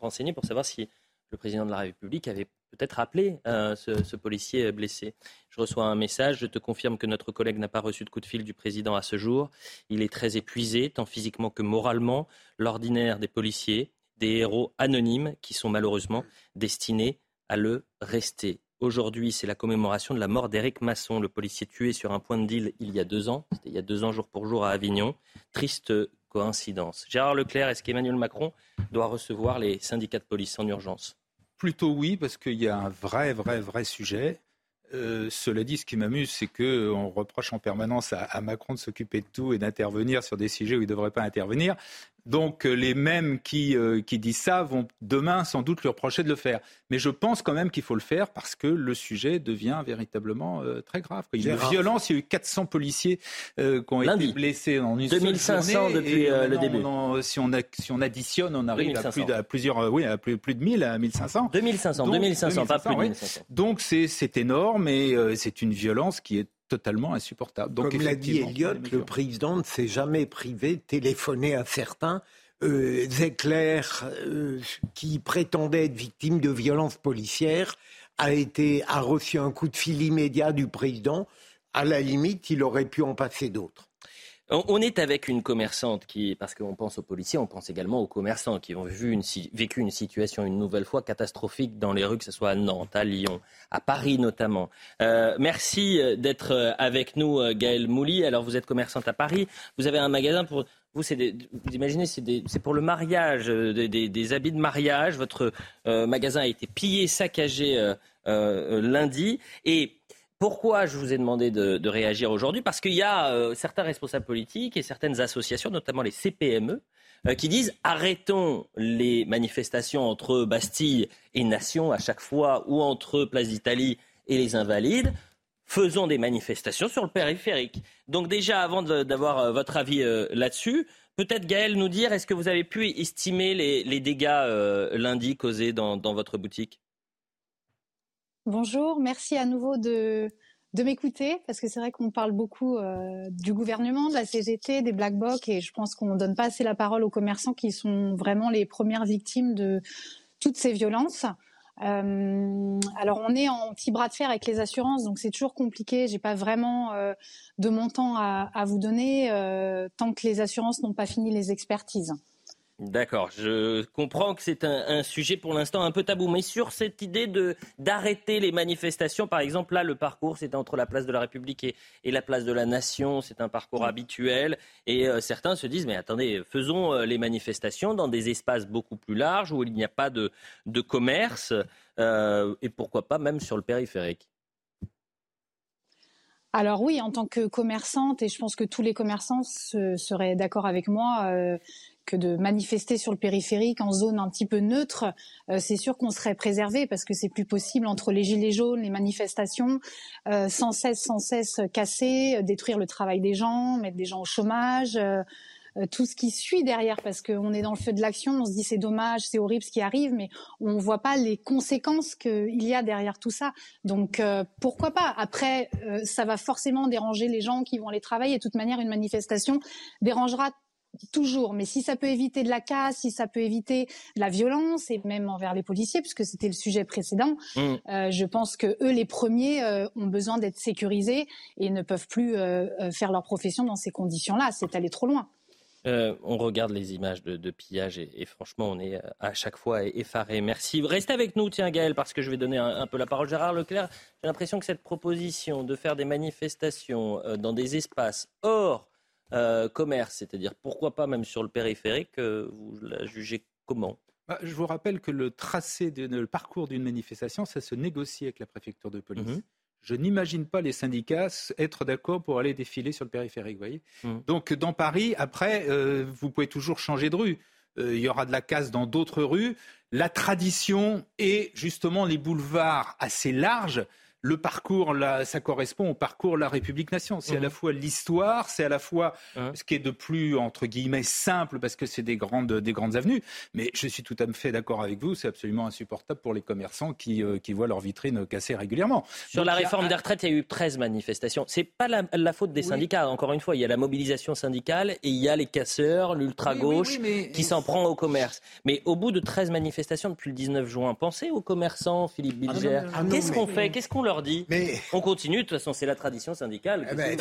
renseigné pour savoir si le président de la République avait peut-être appelé euh, ce, policier blessé. Je reçois un message, je te confirme que notre collègue n'a pas reçu de coup de fil du président à ce jour. Il est très épuisé, tant physiquement que moralement. L'ordinaire des policiers, des héros anonymes qui sont malheureusement destinés à le rester. Aujourd'hui, c'est la commémoration de la mort d'Éric Masson, le policier tué sur un point de deal il y a deux ans. C'était il y a deux ans jour pour jour à Avignon. Triste coïncidence. Gérard Leclerc, est-ce qu'Emmanuel Macron doit recevoir les syndicats de police en urgence? Plutôt oui, parce qu'il y a un vrai, vrai, vrai sujet. Euh, cela dit, ce qui m'amuse, c'est qu'on reproche en permanence à Macron de s'occuper de tout et d'intervenir sur des sujets où il ne devrait pas intervenir. Donc euh, les mêmes qui, euh, qui, disent ça vont demain sans doute lui reprocher de le faire. Mais je pense quand même qu'il faut le faire parce que le sujet devient véritablement euh, très grave. Il y a une violence, il y a eu 400 policiers qui ont été blessés en une 2500 depuis le début. si, on si, on additionne, on arrive à, plus de, plusieurs, oui, à plus, plus, de 1000, à 1500. 2500, 2500, pas plus de 1500. Donc c'est énorme et c'est une violence qui est totalement insupportable. Donc, Comme l'a dit Elliott, le président ne s'est jamais privé de téléphoner à certains. Euh, euh, qui prétendait être victime de violences policières, a, été, a reçu un coup de fil immédiat du président. À la limite, il aurait pu en passer d'autres. On est avec une commerçante qui, parce qu'on pense aux policiers, on pense également aux commerçants qui ont vu une, vécu une situation une nouvelle fois catastrophique dans les rues, que ce soit à Nantes, à Lyon, à Paris notamment. Euh, merci euh, d'être euh, avec nous, Gaël Mouly. Alors vous êtes commerçante à Paris, vous avez un magasin pour... Vous, vous imaginez, c'est pour le mariage, des, habits de mariage. Votre magasin a été pillé, saccagé lundi. Et pourquoi je vous ai demandé de, réagir aujourd'hui? Parce qu'il y a euh, certains responsables politiques et certaines associations, notamment les CPME, euh, qui disent arrêtons les manifestations entre Bastille et Nation à chaque fois, ou entre Place d'Italie et les Invalides. Faisons des manifestations sur le périphérique. Donc déjà, avant d'avoir euh, votre avis là-dessus, peut-être Gaël nous dire, est-ce que vous avez pu estimer les, dégâts lundi causés dans votre boutique? Bonjour, merci à nouveau de, m'écouter parce que c'est vrai qu'on parle beaucoup euh, du gouvernement, de la CGT, des black blocs et je pense qu'on ne donne pas assez la parole aux commerçants qui sont vraiment les premières victimes de toutes ces violences. Euh, alors on est en petit bras de fer avec les assurances, donc c'est toujours compliqué. J'ai pas vraiment euh, de montant à, vous donner tant que les assurances n'ont pas fini les expertises. D'accord, je comprends que c'est un, un, sujet pour l'instant un peu tabou, mais sur cette idée de d'arrêter les manifestations, par exemple, là, le parcours, c'était entre la place de la République et, et la place de la Nation, c'est un parcours habituel, et euh, certains se disent, mais attendez, faisons euh, les manifestations dans des espaces beaucoup plus larges où il n'y a pas de, de commerce, euh, et pourquoi pas même sur le périphérique. Alors oui, en tant que commerçante, et je pense que tous les commerçants se, seraient d'accord avec moi, euh, que de manifester sur le périphérique en zone un petit peu neutre, euh, c'est sûr qu'on serait préservé parce que c'est plus possible entre les gilets jaunes, les manifestations, euh, sans cesse, sans cesse casser, euh, détruire le travail des gens, mettre des gens au chômage. Euh, euh, tout ce qui suit derrière, parce qu'on est dans le feu de l'action, on se dit c'est dommage, c'est horrible ce qui arrive, mais on ne voit pas les conséquences qu'il y a derrière tout ça. Donc pourquoi pas? Après, ça va forcément déranger les gens qui vont aller travailler. De toute manière, une manifestation dérangera toujours. Mais si ça peut éviter de la casse, si ça peut éviter de la violence et même envers les policiers, puisque c'était le sujet précédent, mmh. euh, je pense que eux, les premiers, euh, ont besoin d'être sécurisés et ne peuvent plus euh, faire leur profession dans ces conditions-là. C'est aller trop loin. Euh, on regarde les images de, de pillage et, et, franchement, on est à chaque fois effaré. Merci. Restez avec nous, tiens, Gaël, parce que je vais donner un, un peu la parole. Gérard Leclerc, j'ai l'impression que cette proposition de faire des manifestations dans des espaces hors euh, commerce, c'est-à-dire pourquoi pas même sur le périphérique, euh, vous la jugez comment? Bah, je vous rappelle que le tracé, de, le parcours d'une manifestation, ça se négocie avec la préfecture de police. Mmh. Je n'imagine pas les syndicats être d'accord pour aller défiler sur le périphérique. Voyez mmh. Donc dans Paris, après, euh, vous pouvez toujours changer de rue. Il y aura de la casse dans d'autres rues. La tradition et justement les boulevards assez larges le parcours, là, ça correspond au parcours de la République-Nation. C'est mmh. à la fois l'histoire, c'est à la fois mmh. ce qui est de plus, entre guillemets, simple, parce que c'est des grandes, des grandes avenues. Mais je suis tout à fait d'accord avec vous, c'est absolument insupportable pour les commerçants qui, euh, qui voient leur vitrine cassée régulièrement. Sur Donc, la réforme a... des retraites, il y a eu 13 manifestations. C'est pas la, la, faute des oui. syndicats, encore une fois. Il y a la mobilisation syndicale et il y a les casseurs, l'ultra-gauche, oui, oui, mais... qui s'en prend au commerce. Mais au bout de 13 manifestations depuis le 19 juin, pensez aux commerçants, Philippe Bilger. Ah Qu'est-ce qu'on fait? Qu'est-ce qu'on leur dit mais... On continue, de toute façon, c'est la tradition syndicale. Eh ben.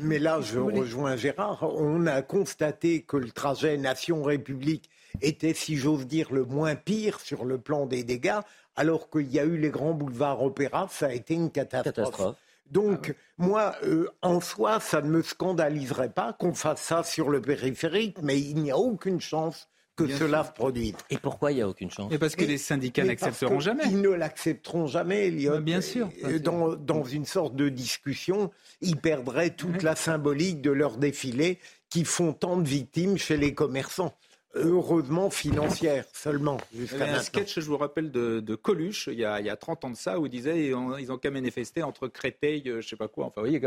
Mais là, je rejoins Gérard. On a constaté que le trajet Nation-République était, si j'ose dire, le moins pire sur le plan des dégâts, alors qu'il y a eu les grands boulevards opéra, ça a été une catastrophe. catastrophe. Donc, ah moi, euh, en soi, ça ne me scandaliserait pas qu'on fasse ça sur le périphérique, mais il n'y a aucune chance que bien cela se produise. Et pourquoi il n'y a aucune chance Et parce que mais, les syndicats n'accepteront jamais. Ils ne l'accepteront jamais, Eliot. bien sûr. Dans, dans, une sorte de discussion, ils perdraient toute oui. la symbolique de leur défilé qui font tant de victimes chez les commerçants heureusement financière seulement. Il y a un sketch, je vous rappelle, de, de Coluche, il y, a, il y, a, 30 ans de ça, où il disait ils ont, ils ont qu'à manifester entre Créteil, euh, je sais pas quoi. Enfin, vous voyez,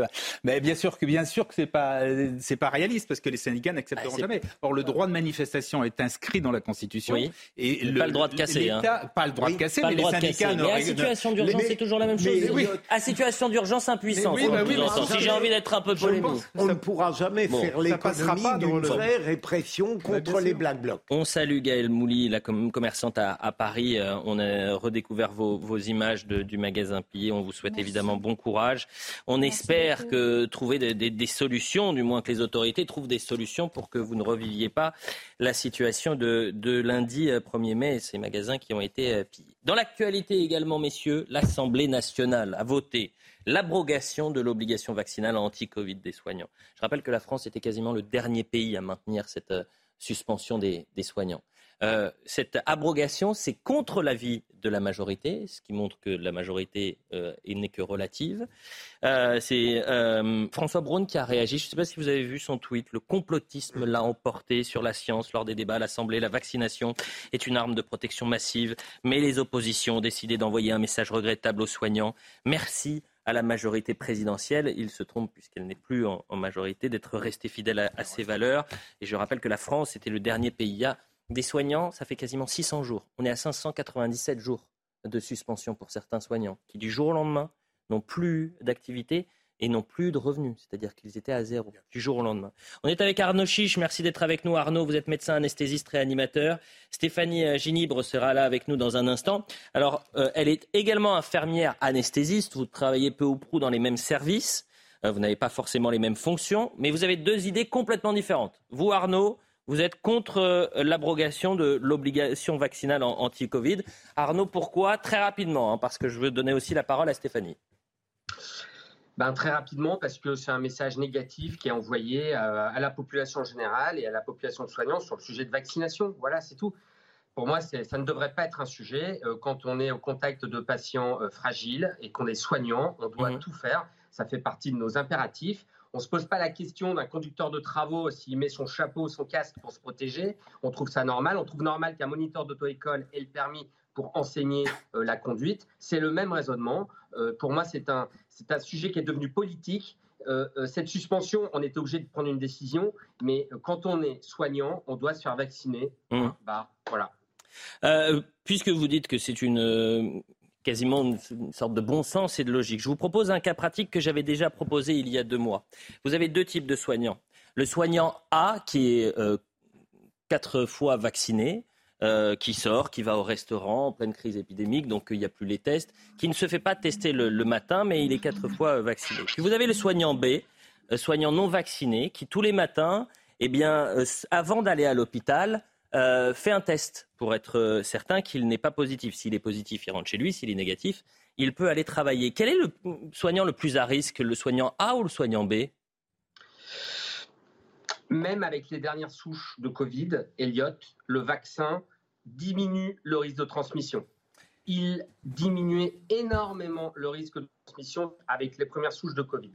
mais bien sûr que bien sûr que c'est pas c'est pas réaliste parce que les syndicats n'accepteront ah, jamais. Or, le droit de manifestation est inscrit dans la Constitution. Oui. Et le, pas le droit de casser. Hein. Pas le droit de casser, pas mais le les syndicats. Mais à situation d'urgence, c'est toujours la même chose. Mais, oui. À situation d'urgence, impuissance. Oui, bah oui, si j'ai envie d'être un peu polémique. On ne pourra jamais bon, faire l'économie d'une vraie répression contre les On salue Gaël Mouly, la com commerçante à, à, Paris. Euh, on a redécouvert vos, vos images de, du magasin pillé. On vous souhaite Merci. évidemment bon courage. On Merci espère beaucoup. que trouver des, des, des, solutions, du moins que les autorités trouvent des solutions pour que vous ne reviviez pas la situation de, de lundi 1er mai, ces magasins qui ont été euh, pillés. Dans l'actualité également, messieurs, l'Assemblée nationale a voté l'abrogation de l'obligation vaccinale anti-Covid des soignants. Je rappelle que la France était quasiment le dernier pays à maintenir cette euh, suspension des, soignants. Euh, cette abrogation, c'est contre l'avis de la majorité, ce qui montre que la majorité euh, n'est que relative. Euh, c'est François Braun qui a réagi. Je ne sais pas si vous avez vu son tweet. Le complotisme l'a emporté sur la science lors des débats à l'Assemblée. La vaccination est une arme de protection massive, mais les oppositions ont décidé d'envoyer un message regrettable aux soignants. Merci à la majorité présidentielle. Il se trompe, puisqu'elle n'est plus en, majorité, d'être restée fidèle à, à, ses valeurs. Et je rappelle que la France était le dernier pays à des soignants, ça fait quasiment 600 jours. On est à 597 jours de suspension pour certains soignants qui, du jour au lendemain, n'ont plus d'activité. Et n'ont plus de revenus, c'est-à-dire qu'ils étaient à zéro du jour au lendemain. On est avec Arnaud Chiche, merci d'être avec nous Arnaud, vous êtes médecin anesthésiste réanimateur. Stéphanie euh, Ginibre sera là avec nous dans un instant. Alors, euh, elle est également infirmière anesthésiste, vous travaillez peu ou prou dans les mêmes services, euh, vous n'avez pas forcément les mêmes fonctions, mais vous avez deux idées complètement différentes. Vous Arnaud, vous êtes contre l'abrogation de l'obligation vaccinale anti-Covid. Arnaud, pourquoi? Très rapidement, hein, parce que je veux donner aussi la parole à Stéphanie. Ben, très rapidement, parce que c'est un message négatif qui est envoyé euh, à la population générale et à la population de soignants sur le sujet de vaccination. Voilà, c'est tout. Pour moi, ça ne devrait pas être un sujet. Euh, quand on est au contact de patients euh, fragiles et qu'on est soignant, on doit mmh. tout faire. Ça fait partie de nos impératifs. On ne se pose pas la question d'un conducteur de travaux s'il met son chapeau, son casque pour se protéger. On trouve ça normal. On trouve normal qu'un moniteur d'auto-école ait le permis pour enseigner la conduite. C'est le même raisonnement. pour moi, c'est un, c'est un sujet qui est devenu politique. Euh, euh, cette suspension, on était obligé de prendre une décision, mais euh, quand on est soignant, on doit se faire vacciner. Mmh. Bah, voilà. puisque vous dites que c'est une quasiment une, sorte de bon sens et de logique, je vous propose un cas pratique que j'avais déjà proposé il y a deux mois. Vous avez deux types de soignants. Le soignant A qui est quatre fois vacciné, euh, qui sort, qui va au restaurant en pleine crise épidémique, donc il n'y a plus les tests, qui ne se fait pas tester le, matin, mais il est quatre fois euh, vacciné. Puis vous avez le soignant B, euh, soignant non vacciné, qui tous les matins, eh bien, avant d'aller à l'hôpital, fait un test pour être certain qu'il n'est pas positif. S'il est positif, il rentre chez lui. S'il est négatif, il peut aller travailler. Quel est le soignant le plus à risque, le soignant A ou le soignant B? Même avec les dernières souches de Covid, Elliot, le vaccin diminue le risque de transmission. Il diminuait énormément le risque de transmission avec les premières souches de Covid.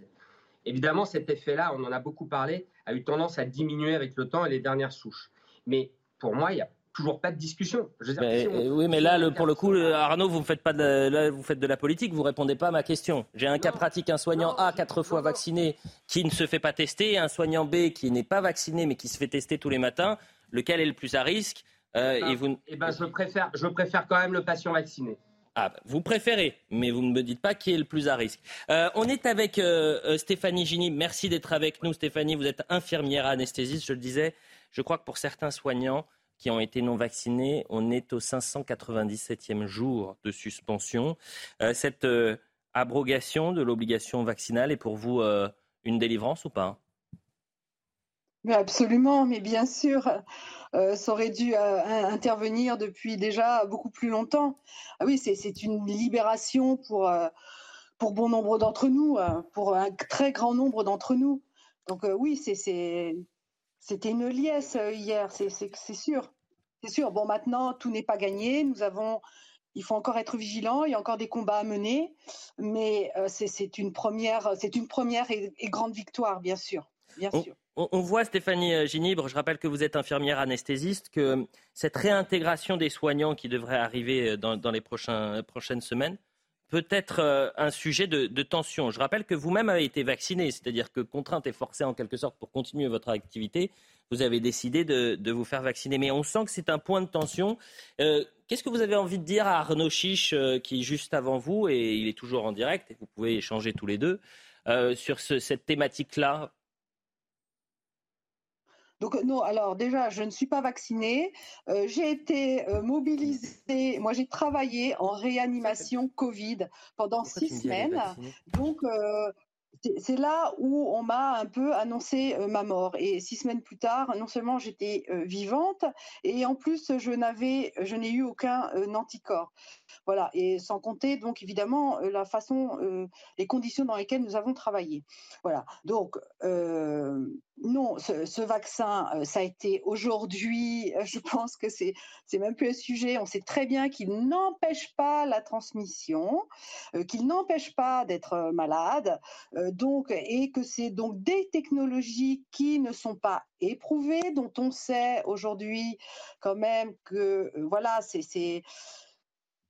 Évidemment, cet effet-là, on en a beaucoup parlé, a eu tendance à diminuer avec le temps et les dernières souches. Mais pour moi, il y a toujours pas de discussion. Euh, oui, mais là, pour le coup, Arnaud, vous faites pas de, vous faites de la politique, vous répondez pas à ma question. J'ai un cas pratique, un soignant A quatre fois vacciné qui ne se fait pas tester, un soignant B qui n'est pas vacciné mais qui se fait tester tous les matins. Lequel est le plus à risque euh, eh ben, et vous... Eh ben, je préfère, je préfère quand même le patient vacciné. Ah, bah, vous préférez, mais vous ne me dites pas qui est le plus à risque. Euh, on est avec Stéphanie Gini. Merci d'être avec nous, Stéphanie. Vous êtes infirmière anesthésiste, je le disais. Je crois que pour certains soignants, qui ont été non vaccinés. On est au 597e jour de suspension. Euh, cette euh, abrogation de l'obligation vaccinale est pour vous euh, une délivrance ou pas? Absolument, mais bien sûr, ça aurait dû intervenir depuis déjà beaucoup plus longtemps. Ah oui, c'est une libération pour, pour bon nombre d'entre nous, pour un très grand nombre d'entre nous. Donc oui, c'est c'était une liesse euh, hier, c'est sûr. C'est sûr. Bon, maintenant, tout n'est pas gagné. Nous avons, il faut encore être vigilant. Il y a encore des combats à mener, mais euh, c'est une première, c'est une première et, grande victoire, bien sûr. Bien on, sûr. On, voit, Stéphanie euh, Ginibre, je rappelle que vous êtes infirmière anesthésiste, que cette réintégration des soignants qui devrait arriver dans, dans les prochains, prochaines semaines peut être euh, un sujet de, tension. Je rappelle que vous-même avez été vacciné, c'est-à-dire que contrainte et forcée en quelque sorte pour continuer votre activité, vous avez décidé de, vous faire vacciner. Mais on sent que c'est un point de tension. Euh, qu'est-ce que vous avez envie de dire à Arnaud Chiche, euh, qui est juste avant vous, et il est toujours en direct, et vous pouvez échanger tous les deux, sur cette thématique-là? Donc non, alors déjà, je ne suis pas vaccinée. Euh, j'ai été euh, mobilisée. Moi, j'ai travaillé en réanimation Covid pendant six semaines. Donc, euh, c'est là où on m'a un peu annoncé ma mort. Et six semaines plus tard, non seulement j'étais vivante, et en plus je n'avais, je n'ai eu aucun anticorps. Voilà, et sans compter donc évidemment euh, la façon, euh, les conditions dans lesquelles nous avons travaillé. Voilà, donc euh, non, ce, vaccin, ça a été aujourd'hui, je <laughs> pense que c'est même plus un sujet. On sait très bien qu'il n'empêche pas la transmission, qu'il n'empêche pas d'être malade, donc et que c'est donc des technologies qui ne sont pas éprouvées, dont on sait aujourd'hui quand même que voilà, c'est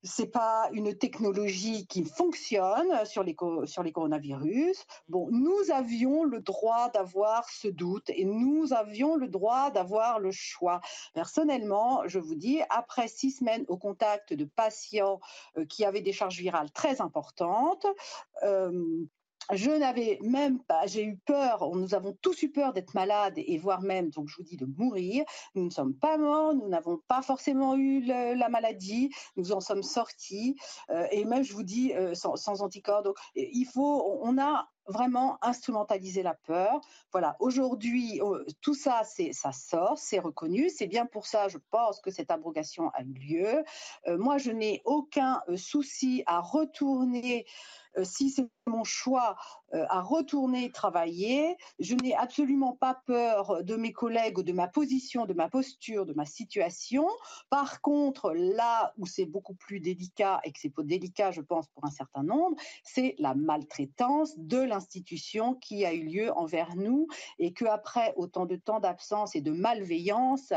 c'est pas une technologie qui fonctionne sur les, sur les coronavirus. Bon, nous avions le droit d'avoir ce doute et nous avions le droit d'avoir le choix. Personnellement, je vous dis, après six semaines au contact de patients euh, qui avaient des charges virales très importantes, euh, je n'avais même pas, j'ai eu peur, nous avons tous eu peur d'être malades et voire même, donc je vous dis, de mourir. Nous ne sommes pas morts, nous n'avons pas forcément eu la maladie, nous en sommes sortis euh, et même, je vous dis, euh, sans, anticorps. Donc, il faut, on a vraiment instrumentalisé la peur. Voilà, aujourd'hui, tout ça, ça sort, c'est reconnu. C'est bien pour ça, je pense, que cette abrogation a eu lieu. Euh, moi, je n'ai aucun souci à retourner si c'est mon choix euh, à retourner travailler, je n'ai absolument pas peur de mes collègues de ma position, de ma posture, de ma situation. Par contre, là où c'est beaucoup plus délicat et que c'est délicat, je pense, pour un certain nombre, c'est la maltraitance de l'institution qui a eu lieu envers nous et que après autant de temps d'absence et de malveillance,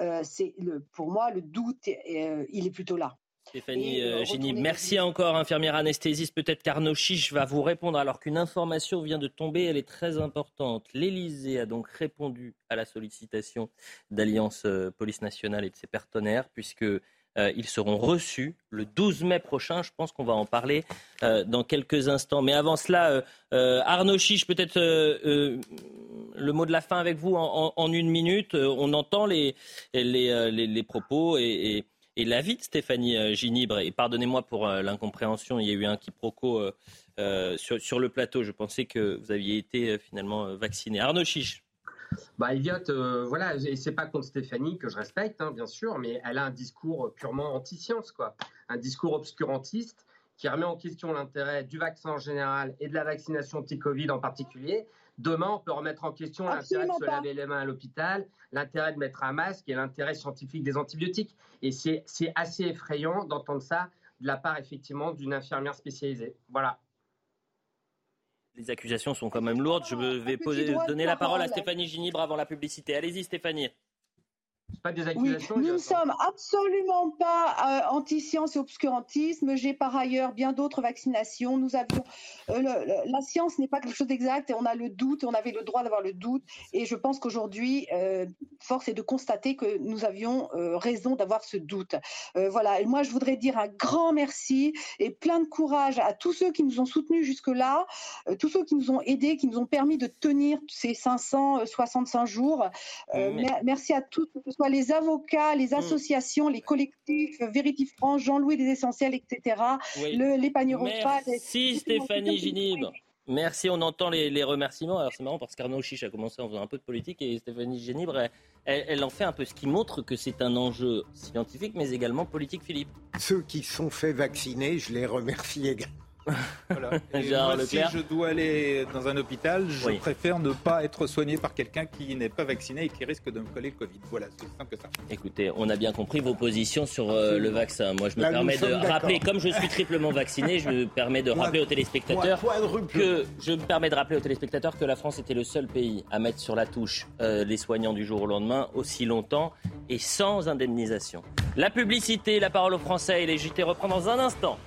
euh, c'est pour moi le doute, il est plutôt là. Stéphanie euh, merci encore, infirmière anesthésiste. Peut-être qu'Arnaud Chiche va vous répondre alors qu'une information vient de tomber, elle est très importante. L'Élysée a donc répondu à la sollicitation d'Alliance euh, Police Nationale et de ses partenaires, puisque euh, ils seront reçus le 12 mai prochain. Je pense qu'on va en parler dans quelques instants. Mais avant cela, Arnaud Chiche, peut-être le mot de la fin avec vous en, une minute. on entend les, les, propos et et l'avis de Stéphanie euh, Ginibre, et pardonnez-moi pour euh, l'incompréhension, il y a eu un quiproquo euh, sur, le plateau. Je pensais que vous aviez été finalement vacciné. Arnaud Chiche. Bah, Elliot, voilà, et c'est pas contre Stéphanie que je respecte, hein, bien sûr, mais elle a un discours purement anti-science, quoi. Un discours obscurantiste qui remet en question l'intérêt du vaccin en général et de la vaccination anti-Covid en particulier. Demain, on peut remettre en question l'intérêt de se laver les mains à l'hôpital, l'intérêt de mettre un masque et l'intérêt scientifique des antibiotiques. Et c'est assez effrayant d'entendre ça de la part effectivement d'une infirmière spécialisée. Voilà. Les accusations sont quand même lourdes. Je vais poser, donner la parole à Stéphanie Ginibre avant la publicité. Allez-y Stéphanie pas des accusations. nous ne sommes absolument pas euh, anti-science et obscurantisme. J'ai par ailleurs bien d'autres vaccinations. Nous avions euh, la science n'est pas quelque chose d'exact et on a le doute. On avait le droit d'avoir le doute. Et je pense qu'aujourd'hui, euh, force est de constater que nous avions raison d'avoir ce doute. voilà. Et moi, je voudrais dire un grand merci et plein de courage à tous ceux qui nous ont soutenus jusque-là, tous ceux qui nous ont aidés, qui nous ont permis de tenir ces 565 jours. Merci à tous, que ce soit les avocats, les mm. associations, les collectifs, Vérité France, Jean-Louis des Essentiels, etc. Le, les Merci Stéphanie Ginibre. Merci, on entend les, remerciements. Alors c'est marrant parce qu'Arnaud Chiche a commencé en faisant un peu de politique et Stéphanie Génibre, elle, elle, en fait un peu ce qui montre que c'est un enjeu scientifique mais également politique, Philippe. Ceux qui sont faits vacciner, je les remercie également. Voilà. <laughs> moi, si je dois aller dans un hôpital, je préfère ne pas être soigné par quelqu'un qui n'est pas vacciné et qui risque de me coller le Covid. Voilà, c'est simple que ça. Écoutez, on a bien compris vos positions sur euh, le vaccin. Moi, je me permets de rappeler, comme je suis triplement vacciné, je me permets de rappeler aux téléspectateurs que je me permets de rappeler aux téléspectateurs que la France était le seul pays à mettre sur la touche euh, les soignants du jour au lendemain aussi longtemps et sans indemnisation. La publicité, la parole aux Français et les JT reprend dans un instant.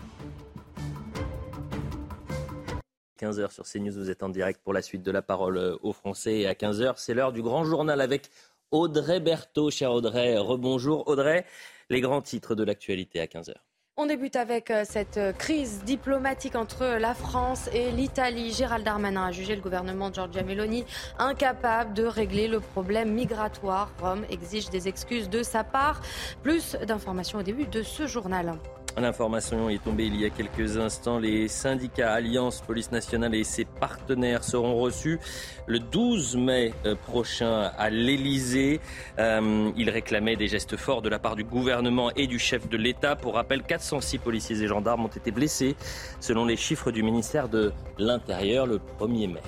15h sur CNews, vous êtes en direct pour la suite de la parole euh, aux Français. Et à 15h, c'est l'heure du grand journal avec Audrey Berthaud. Cher Audrey, rebonjour. Audrey, les grands titres de l'actualité à 15h. On débute avec euh, cette euh, crise diplomatique entre la France et l'Italie. Gérald Darmanin a jugé le gouvernement de Giorgia Meloni incapable de régler le problème migratoire. Rome exige des excuses de sa part. Plus d'informations au début de ce journal. L'information est tombée il y a quelques instants. Les syndicats Alliance Police Nationale et ses partenaires seront reçus le 12 mai euh, prochain à l'Elysée. Euh, ils réclamaient des gestes forts de la part du gouvernement et du chef de l'État. Pour rappel, 406 policiers et gendarmes ont été blessés, selon les chiffres du ministère de l'Intérieur le 1er mai.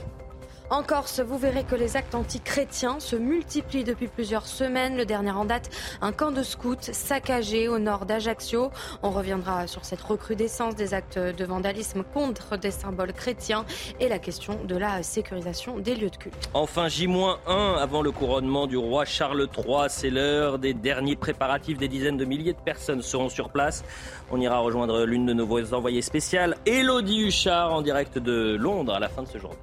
En Corse, vous verrez que les actes anti-chrétiens se multiplient depuis plusieurs semaines. Le dernier en date, un camp de scouts saccagé au nord d'Ajaccio. On reviendra sur cette recrudescence des actes de vandalisme contre des symboles chrétiens et la question de la sécurisation des lieux de culte. Enfin, J-1 avant le couronnement du roi Charles III. C'est l'heure des derniers préparatifs. Des dizaines de milliers de personnes seront sur place. On ira rejoindre l'une de nos envoyées spéciales, Elodie Huchard, en direct de Londres à la fin de ce jour.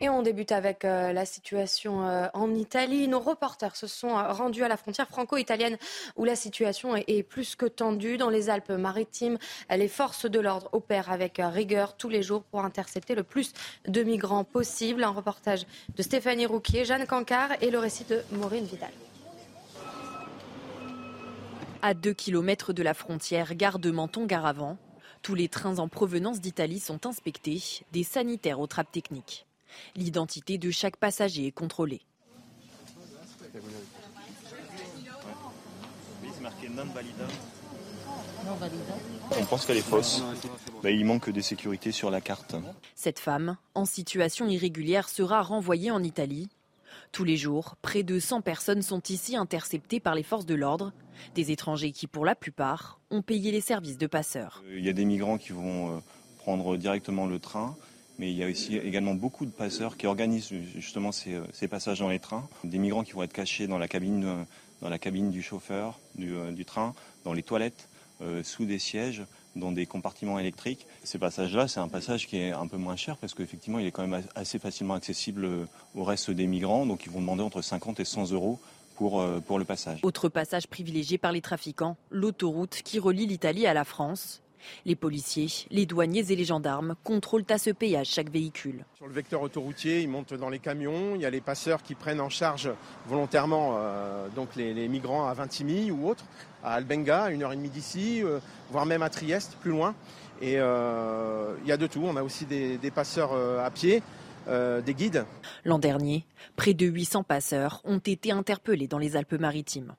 Et on débute avec euh, la situation euh, en Italie. Nos reporters se sont euh, rendus à la frontière franco-italienne où la situation est, plus que tendue. Dans les Alpes-Maritimes, les forces de l'ordre opèrent avec rigueur tous les jours pour intercepter le plus de migrants possible. Un reportage de Stéphanie Rouquier, Jeanne Cancard et le récit de Maureen Vidal. À 2 km de la frontière, gare de Menton-Garavant, tous les trains en provenance d'Italie sont inspectés, des sanitaires aux trappes techniques. L'identité de chaque passager est contrôlée. On pense qu'elle est fausse. Il manque des sécurités sur la carte. Cette femme, en situation irrégulière, sera renvoyée en Italie. Tous les jours, près de 100 personnes sont ici interceptées par les forces de l'ordre, des étrangers qui, pour la plupart, ont payé les services de passeurs. Il y a des migrants qui vont euh, prendre directement le train mais il y a aussi également beaucoup de passeurs qui organisent justement ces, ces, passages dans les trains. Des migrants qui vont être cachés dans la cabine, euh, dans la cabine du chauffeur du, euh, train, dans les toilettes, euh, sous des sièges, dans des compartiments électriques. Ces passages-là, c'est un passage qui est un peu moins cher parce qu'effectivement, il est quand même assez facilement accessible au reste des migrants. Donc, ils vont demander entre 50 et 100 euros pour, pour le passage. Autre passage privilégié par les trafiquants, l'autoroute qui relie l'Italie à la France. Les policiers, les douaniers et les gendarmes contrôlent à ce péage chaque véhicule. Sur le vecteur autoroutier, ils montent dans les camions. Il y a les passeurs qui prennent en charge volontairement euh, donc les, migrants à Vintimille ou autres, à Albenga, à une heure et demie d'ici, euh, voire même à Trieste, plus loin. Et euh, il y a de tout. On a aussi des, des passeurs à pied. des guides. L'an dernier, près de 800 passeurs ont été interpellés dans les Alpes-Maritimes.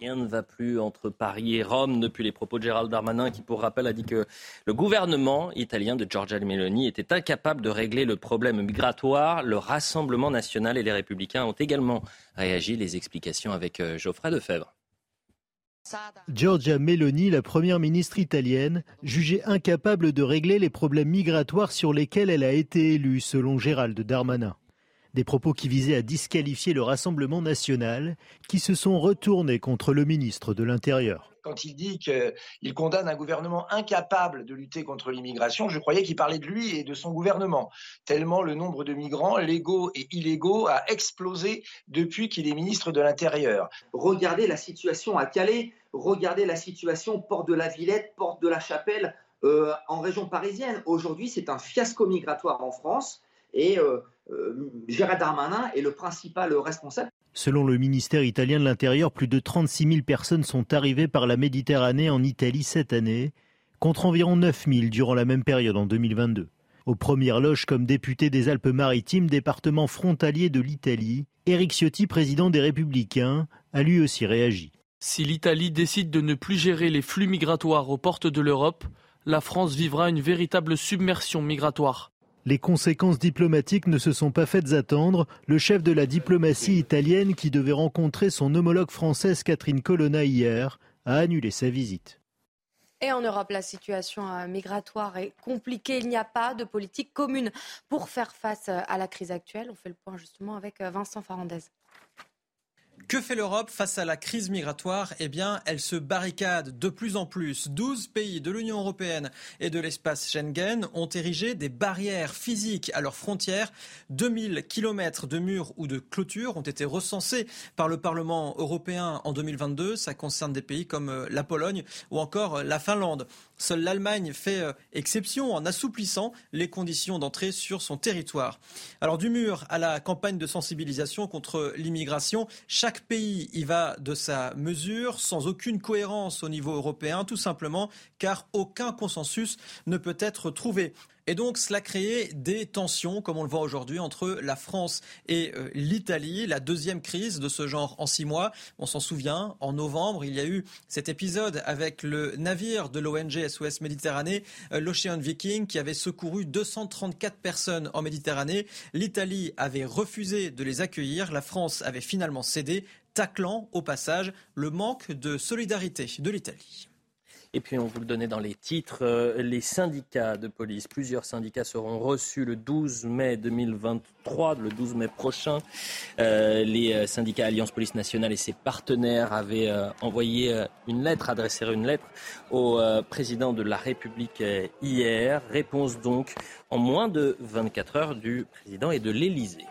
Rien ne va plus entre Paris et Rome depuis les propos de Gérald Darmanin qui, pour rappel, a dit que le gouvernement italien de Giorgia Meloni était incapable de régler le problème migratoire. Le Rassemblement national et les Républicains ont également réagi. Les explications avec euh, Geoffrey Defebvre. Giorgia Meloni, la première ministre italienne, jugée incapable de régler les problèmes migratoires sur lesquels elle a été élue, selon Gérald Darmanin. Des propos qui visaient à disqualifier le Rassemblement national, qui se sont retournés contre le ministre de l'Intérieur. Quand il dit qu'il condamne un gouvernement incapable de lutter contre l'immigration, je croyais qu'il parlait de lui et de son gouvernement, tellement le nombre de migrants légaux et illégaux a explosé depuis qu'il est ministre de l'Intérieur. Regardez la situation à Calais, regardez la situation Porte de la Villette, Porte de la Chapelle, euh, en région parisienne. Aujourd'hui, c'est un fiasco migratoire en France. Et euh, euh, Gérard Darmanin est le principal responsable. Selon le ministère italien de l'Intérieur, plus de 36 000 personnes sont arrivées par la Méditerranée en Italie cette année, contre environ 9 000 durant la même période en 2022. Aux premières loges comme député des Alpes-Maritimes, département frontalier de l'Italie, Éric Ciotti, président des Républicains, a lui aussi réagi. Si l'Italie décide de ne plus gérer les flux migratoires aux portes de l'Europe, la France vivra une véritable submersion migratoire. Les conséquences diplomatiques ne se sont pas faites attendre. Le chef de la diplomatie italienne, qui devait rencontrer son homologue française Catherine Colonna hier, a annulé sa visite. Et en Europe, la situation euh, migratoire est compliquée. Il n'y a pas de politique commune pour faire face euh, à la crise actuelle. On fait le point justement avec euh, Vincent Farandez. Que fait l'Europe face à la crise migratoire? Eh bien, elle se barricade de plus en plus. 12 pays de l'Union européenne et de l'espace Schengen ont érigé des barrières physiques à leurs frontières. 2000 kilomètres de murs ou de clôtures ont été recensés par le Parlement européen en 2022. Ça concerne des pays comme euh, la Pologne ou encore euh, la Finlande. Seule l'Allemagne fait euh, exception en assouplissant les conditions d'entrée sur son territoire. Alors du mur à la campagne de sensibilisation contre l'immigration, chaque pays y va de sa mesure, sans aucune cohérence au niveau européen, tout simplement car aucun consensus ne peut être trouvé. Et donc cela créé des tensions, comme on le voit aujourd'hui, entre la France et euh, l'Italie, la deuxième crise de ce genre en six mois. On s'en souvient, en novembre, il y a eu cet épisode avec le navire de l'ONG SOS Méditerranée, euh, l'Ocean Viking, qui avait secouru 234 personnes en Méditerranée. L'Italie avait refusé de les accueillir, la France avait finalement cédé, taclant au passage le manque de solidarité de l'Italie. Et puis on vous le donnait dans les titres, euh, les syndicats de police, plusieurs syndicats seront reçus le 12 mai 2023, le 12 mai prochain. Euh, les euh, syndicats Alliance Police Nationale et ses partenaires avaient envoyé une lettre, adressé une lettre au président de la République hier. Réponse donc en moins de 24 heures du président et de l'Élysée.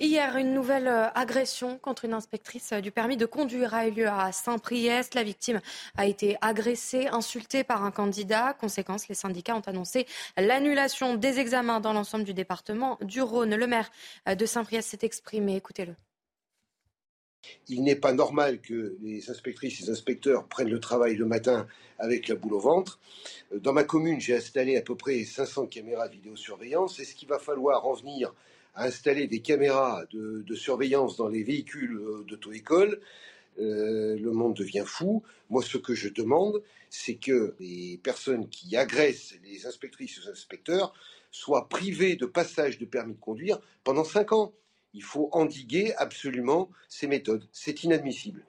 Hier, une nouvelle euh, agression contre une inspectrice euh, du permis de conduire a eu lieu à Saint-Priest. La victime a été agressée, insultée par un candidat. Conséquence, les syndicats ont annoncé l'annulation des examens dans l'ensemble du département du Rhône. Le maire euh, de Saint-Priest s'est exprimé. Écoutez-le. Il n'est pas normal que les inspectrices et les inspecteurs prennent le travail le matin avec la boule au ventre. Dans ma commune, j'ai installé à peu près 500 caméras de vidéosurveillance. Est-ce qu'il va falloir en venir à installer des caméras de, surveillance dans les véhicules euh, d'auto-école, euh, le monde devient fou. Moi, ce que je demande, c'est que les personnes qui agressent les inspectrices et les inspecteurs soient privées de passage de permis de conduire pendant cinq ans. Il faut endiguer absolument ces méthodes. C'est inadmissible.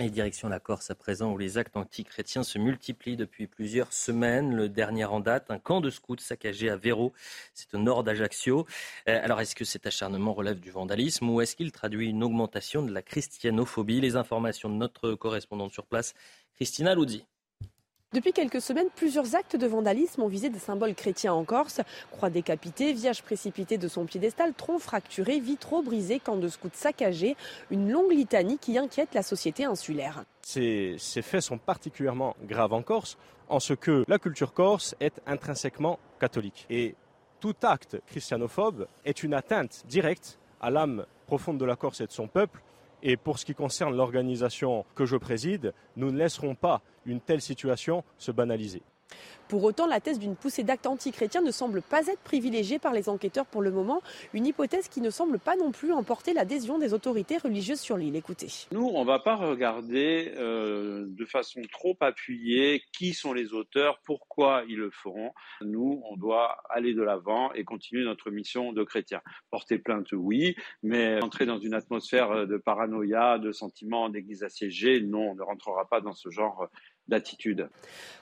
Et direction la Corse à présent, où les actes antichrétiens se multiplient depuis plusieurs semaines. Le dernier en date, un camp de scouts saccagé à Véro, c'est au nord d'Ajaccio. Euh, alors, est-ce que cet acharnement relève du vandalisme ou est-ce qu'il traduit une augmentation de la christianophobie? Les informations de notre correspondante sur place, Christina Loudi. Depuis quelques semaines, plusieurs actes de vandalisme ont visé des symboles chrétiens en Corse. Croix décapitée, vierge précipitée de son piédestal, tronc fracturé, vitraux brisés, camp de scouts saccagés. Une longue litanie qui inquiète la société insulaire. Ces, ces faits sont particulièrement graves en Corse, en ce que la culture corse est intrinsèquement catholique. Et tout acte christianophobe est une atteinte directe à l'âme profonde de la Corse et de son peuple. Et pour ce qui concerne l'organisation que je préside, nous ne laisserons pas une telle situation se banaliser. Pour autant, la thèse d'une poussée d'actes antichrétiens ne semble pas être privilégiée par les enquêteurs pour le moment, une hypothèse qui ne semble pas non plus emporter l'adhésion des autorités religieuses sur l'île. Écoutez. Nous, on ne va pas regarder euh, de façon trop appuyée qui sont les auteurs, pourquoi ils le feront. Nous, on doit aller de l'avant et continuer notre mission de chrétien. Porter plainte, oui, mais entrer dans une atmosphère de paranoïa, de sentiments d'église assiégée, non, on ne rentrera pas dans ce genre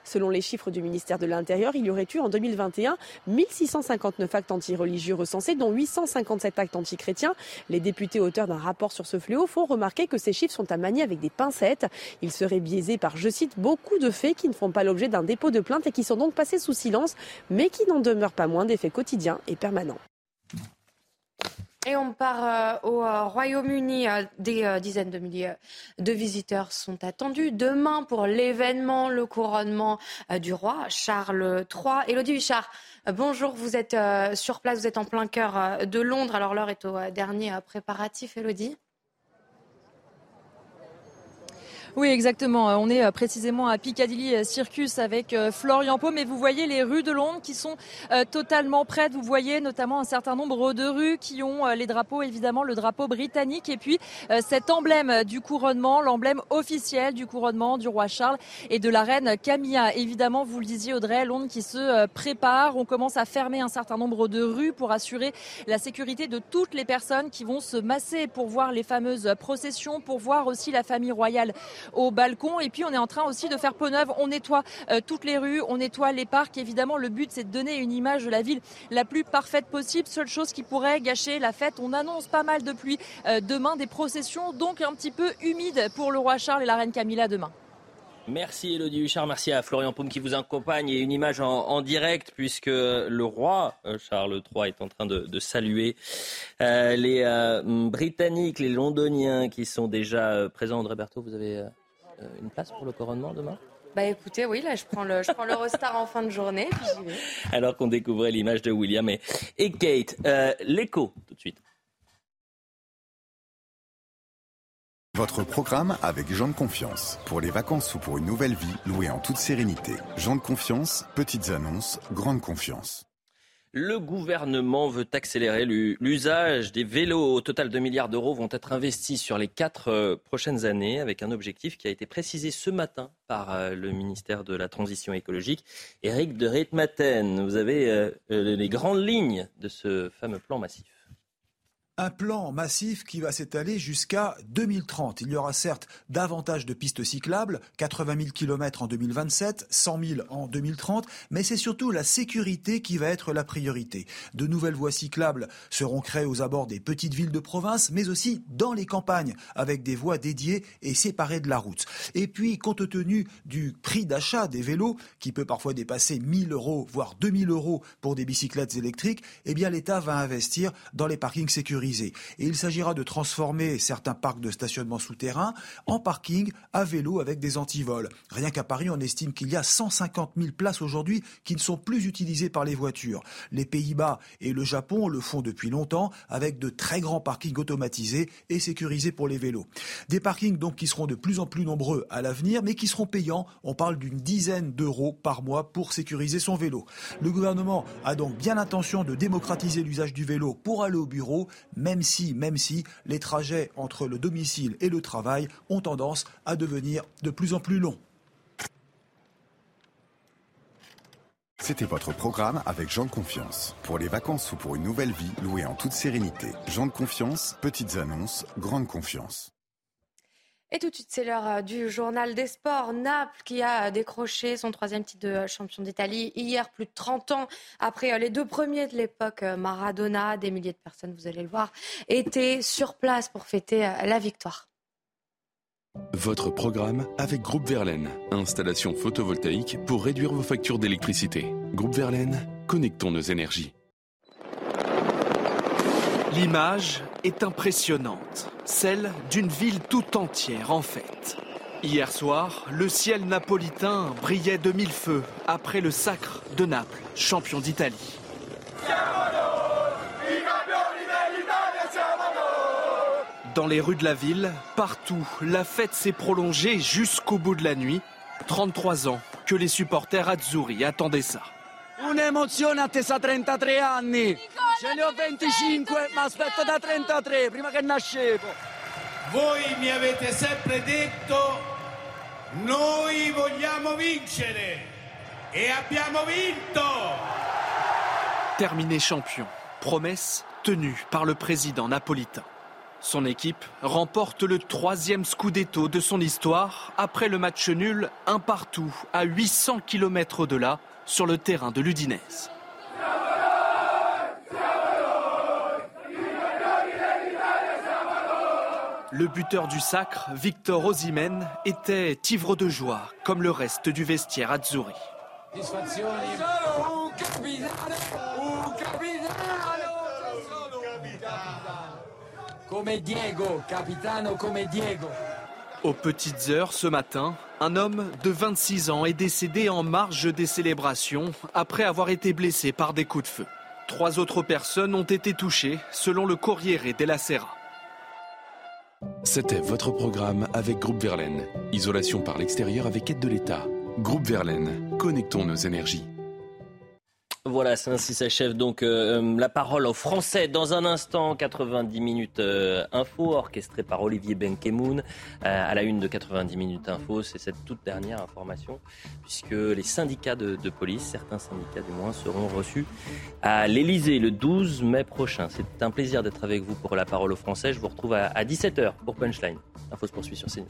Selon les chiffres du ministère de l'Intérieur, il y aurait eu en 2021 1659 actes anti-religieux recensés, dont 857 actes anti-chrétiens. Les députés auteurs d'un rapport sur ce fléau font remarquer que ces chiffres sont à manier avec des pincettes. Ils seraient biaisés par, je cite, beaucoup de faits qui ne font pas l'objet d'un dépôt de plainte et qui sont donc passés sous silence, mais qui n'en demeurent pas moins des faits quotidiens et permanents. Et on part euh, au euh, Royaume-Uni. Euh, des dizaines de milliers de visiteurs sont attendus demain pour l'événement, le couronnement du roi Charles III. Élodie Huchard, bonjour. Vous êtes sur place, vous êtes en plein cœur de Londres. Alors l'heure est au dernier préparatif, Élodie. Oui, exactement. On est euh, précisément à Piccadilly euh, Circus avec euh, Florian Pau, mais vous voyez les rues de Londres qui sont totalement prêtes. Vous voyez notamment un certain nombre de rues qui ont les drapeaux, évidemment le drapeau britannique et puis cet emblème du couronnement, l'emblème officiel du couronnement du roi Charles et de la reine Camilla. Évidemment, vous le disiez Audrey, Londres qui se prépare. On commence à fermer un certain nombre de rues pour assurer la sécurité de toutes les personnes qui vont se masser pour voir les fameuses processions, pour voir aussi la famille royale au balcon. Et puis on est en train aussi de faire peau neuve. On nettoie euh, toutes les rues, on nettoie les parcs. Évidemment, le but c'est de donner une image de la ville la plus parfaite possible. Seule chose qui pourrait gâcher la fête. On annonce pas mal de pluie euh, demain, des processions donc un petit peu humides pour le roi Charles et la reine Camilla demain. Merci Elodie Huchard, merci à Florian Paume qui vous accompagne et une image en, direct puisque le roi euh, Charles III est en train de, saluer les Britanniques, les Londoniens qui sont déjà présents. André Berthaud, vous avez euh, une place pour le couronnement demain? Bah écoutez, oui, là je prends le, je prends l'Eurostar en fin de journée, Alors qu'on découvrait l'image de William et, et Kate. Euh, l'écho, tout de suite. Votre programme avec Jean de Confiance. Pour les vacances ou pour une nouvelle vie, louée en toute sérénité. Jean de Confiance, petites annonces, grande confiance. Le gouvernement veut accélérer l'usage des vélos. Au total, 2 milliards d'euros vont être investis sur les quatre euh, prochaines années avec un objectif qui a été précisé ce matin par euh, le ministère de la Transition écologique. Eric de Ritmaten, vous avez euh, les grandes lignes de ce fameux plan massif. Un plan massif qui va s'étaler jusqu'à 2030. Il y aura certes davantage de pistes cyclables, 80 000 km en 2027, 100 000 en 2030, mais c'est surtout la sécurité qui va être la priorité. De nouvelles voies cyclables seront créées aux abords des petites villes de province, mais aussi dans les campagnes, avec des voies dédiées et séparées de la route. Et puis, compte tenu du prix d'achat des vélos, qui peut parfois dépasser 1000 euros, voire 2000 euros pour des bicyclettes électriques, eh bien l'État va investir dans les parkings sécurisés et il s'agira de transformer certains parcs de stationnement souterrains en parkings à vélo avec des antivols. Rien qu'à Paris, on estime qu'il y a 150 000 places aujourd'hui qui ne sont plus utilisées par les voitures. Les Pays-Bas et le Japon le font depuis longtemps avec de très grands parkings automatisés et sécurisés pour les vélos. Des parkings donc qui seront de plus en plus nombreux à l'avenir, mais qui seront payants. On parle d'une dizaine d'euros par mois pour sécuriser son vélo. Le gouvernement a donc bien l'intention de démocratiser l'usage du vélo pour aller au bureau, même si, même si les trajets entre le domicile et le travail ont tendance à devenir de plus en plus longs. C'était votre programme avec Jean de Confiance. Pour les vacances ou pour une nouvelle vie, louée en toute sérénité. Jean de Confiance, petites annonces, grande confiance. Et tout de suite, c'est l'heure euh, du journal des sports. Naples qui a décroché son troisième titre de champion d'Italie hier, plus de 30 ans après euh, les deux premiers de l'époque euh, Maradona. Des milliers de personnes, vous allez le voir, étaient sur place pour fêter la victoire. Votre programme avec Groupe Verlaine. Installation photovoltaïque pour réduire vos factures d'électricité. Groupe Verlaine, connectons nos énergies. L'image est impressionnante, celle d'une ville tout entière en fête. Hier soir, le ciel napolitain brillait de mille feux après le sacre de Naples, champion d'Italie. Dans les rues de la ville, partout, la fête s'est prolongée jusqu'au bout de la nuit. 33 ans que les supporters azzurri attendaient ça. Un'emozione attesa 33 anni. Ce ne ho 25, ma aspetto da 33, prima che nascevo. Voi mi avete sempre detto, noi vogliamo vincere. E abbiamo vinto Terminé champion. Promesse tenue par le président napolitain. Son équipe remporte le troisième scudetto de son histoire après le match nul un partout à 800 km au-delà sur le terrain de l'Udinese. Le buteur du sacre, Victor Osimhen, était ivre de joie, comme le reste du vestiaire Azzurri. Diego, capitano come Diego. Aux petites heures ce matin, un homme de 26 ans est décédé en marge des célébrations après avoir été blessé par des coups de feu. Trois autres personnes ont été touchées, selon le Corriere della Sera. C'était votre programme avec Groupe Verlaine. Isolation par l'extérieur avec aide de l'État. Groupe Verlaine, connectons nos énergies. Voilà, c'est ainsi s'achève donc euh, euh, la parole aux Français. Dans un instant, 90 minutes euh, info, orchestré par Olivier Benkemoun. à la une de 90 minutes info, c'est cette toute dernière information, puisque les syndicats de, police, certains syndicats du moins, seront reçus à l'Elysée le 12 mai prochain. C'est un plaisir d'être avec vous pour la parole aux Français. Je vous retrouve à, à 17h pour Punchline. L'info se poursuit sur CNews.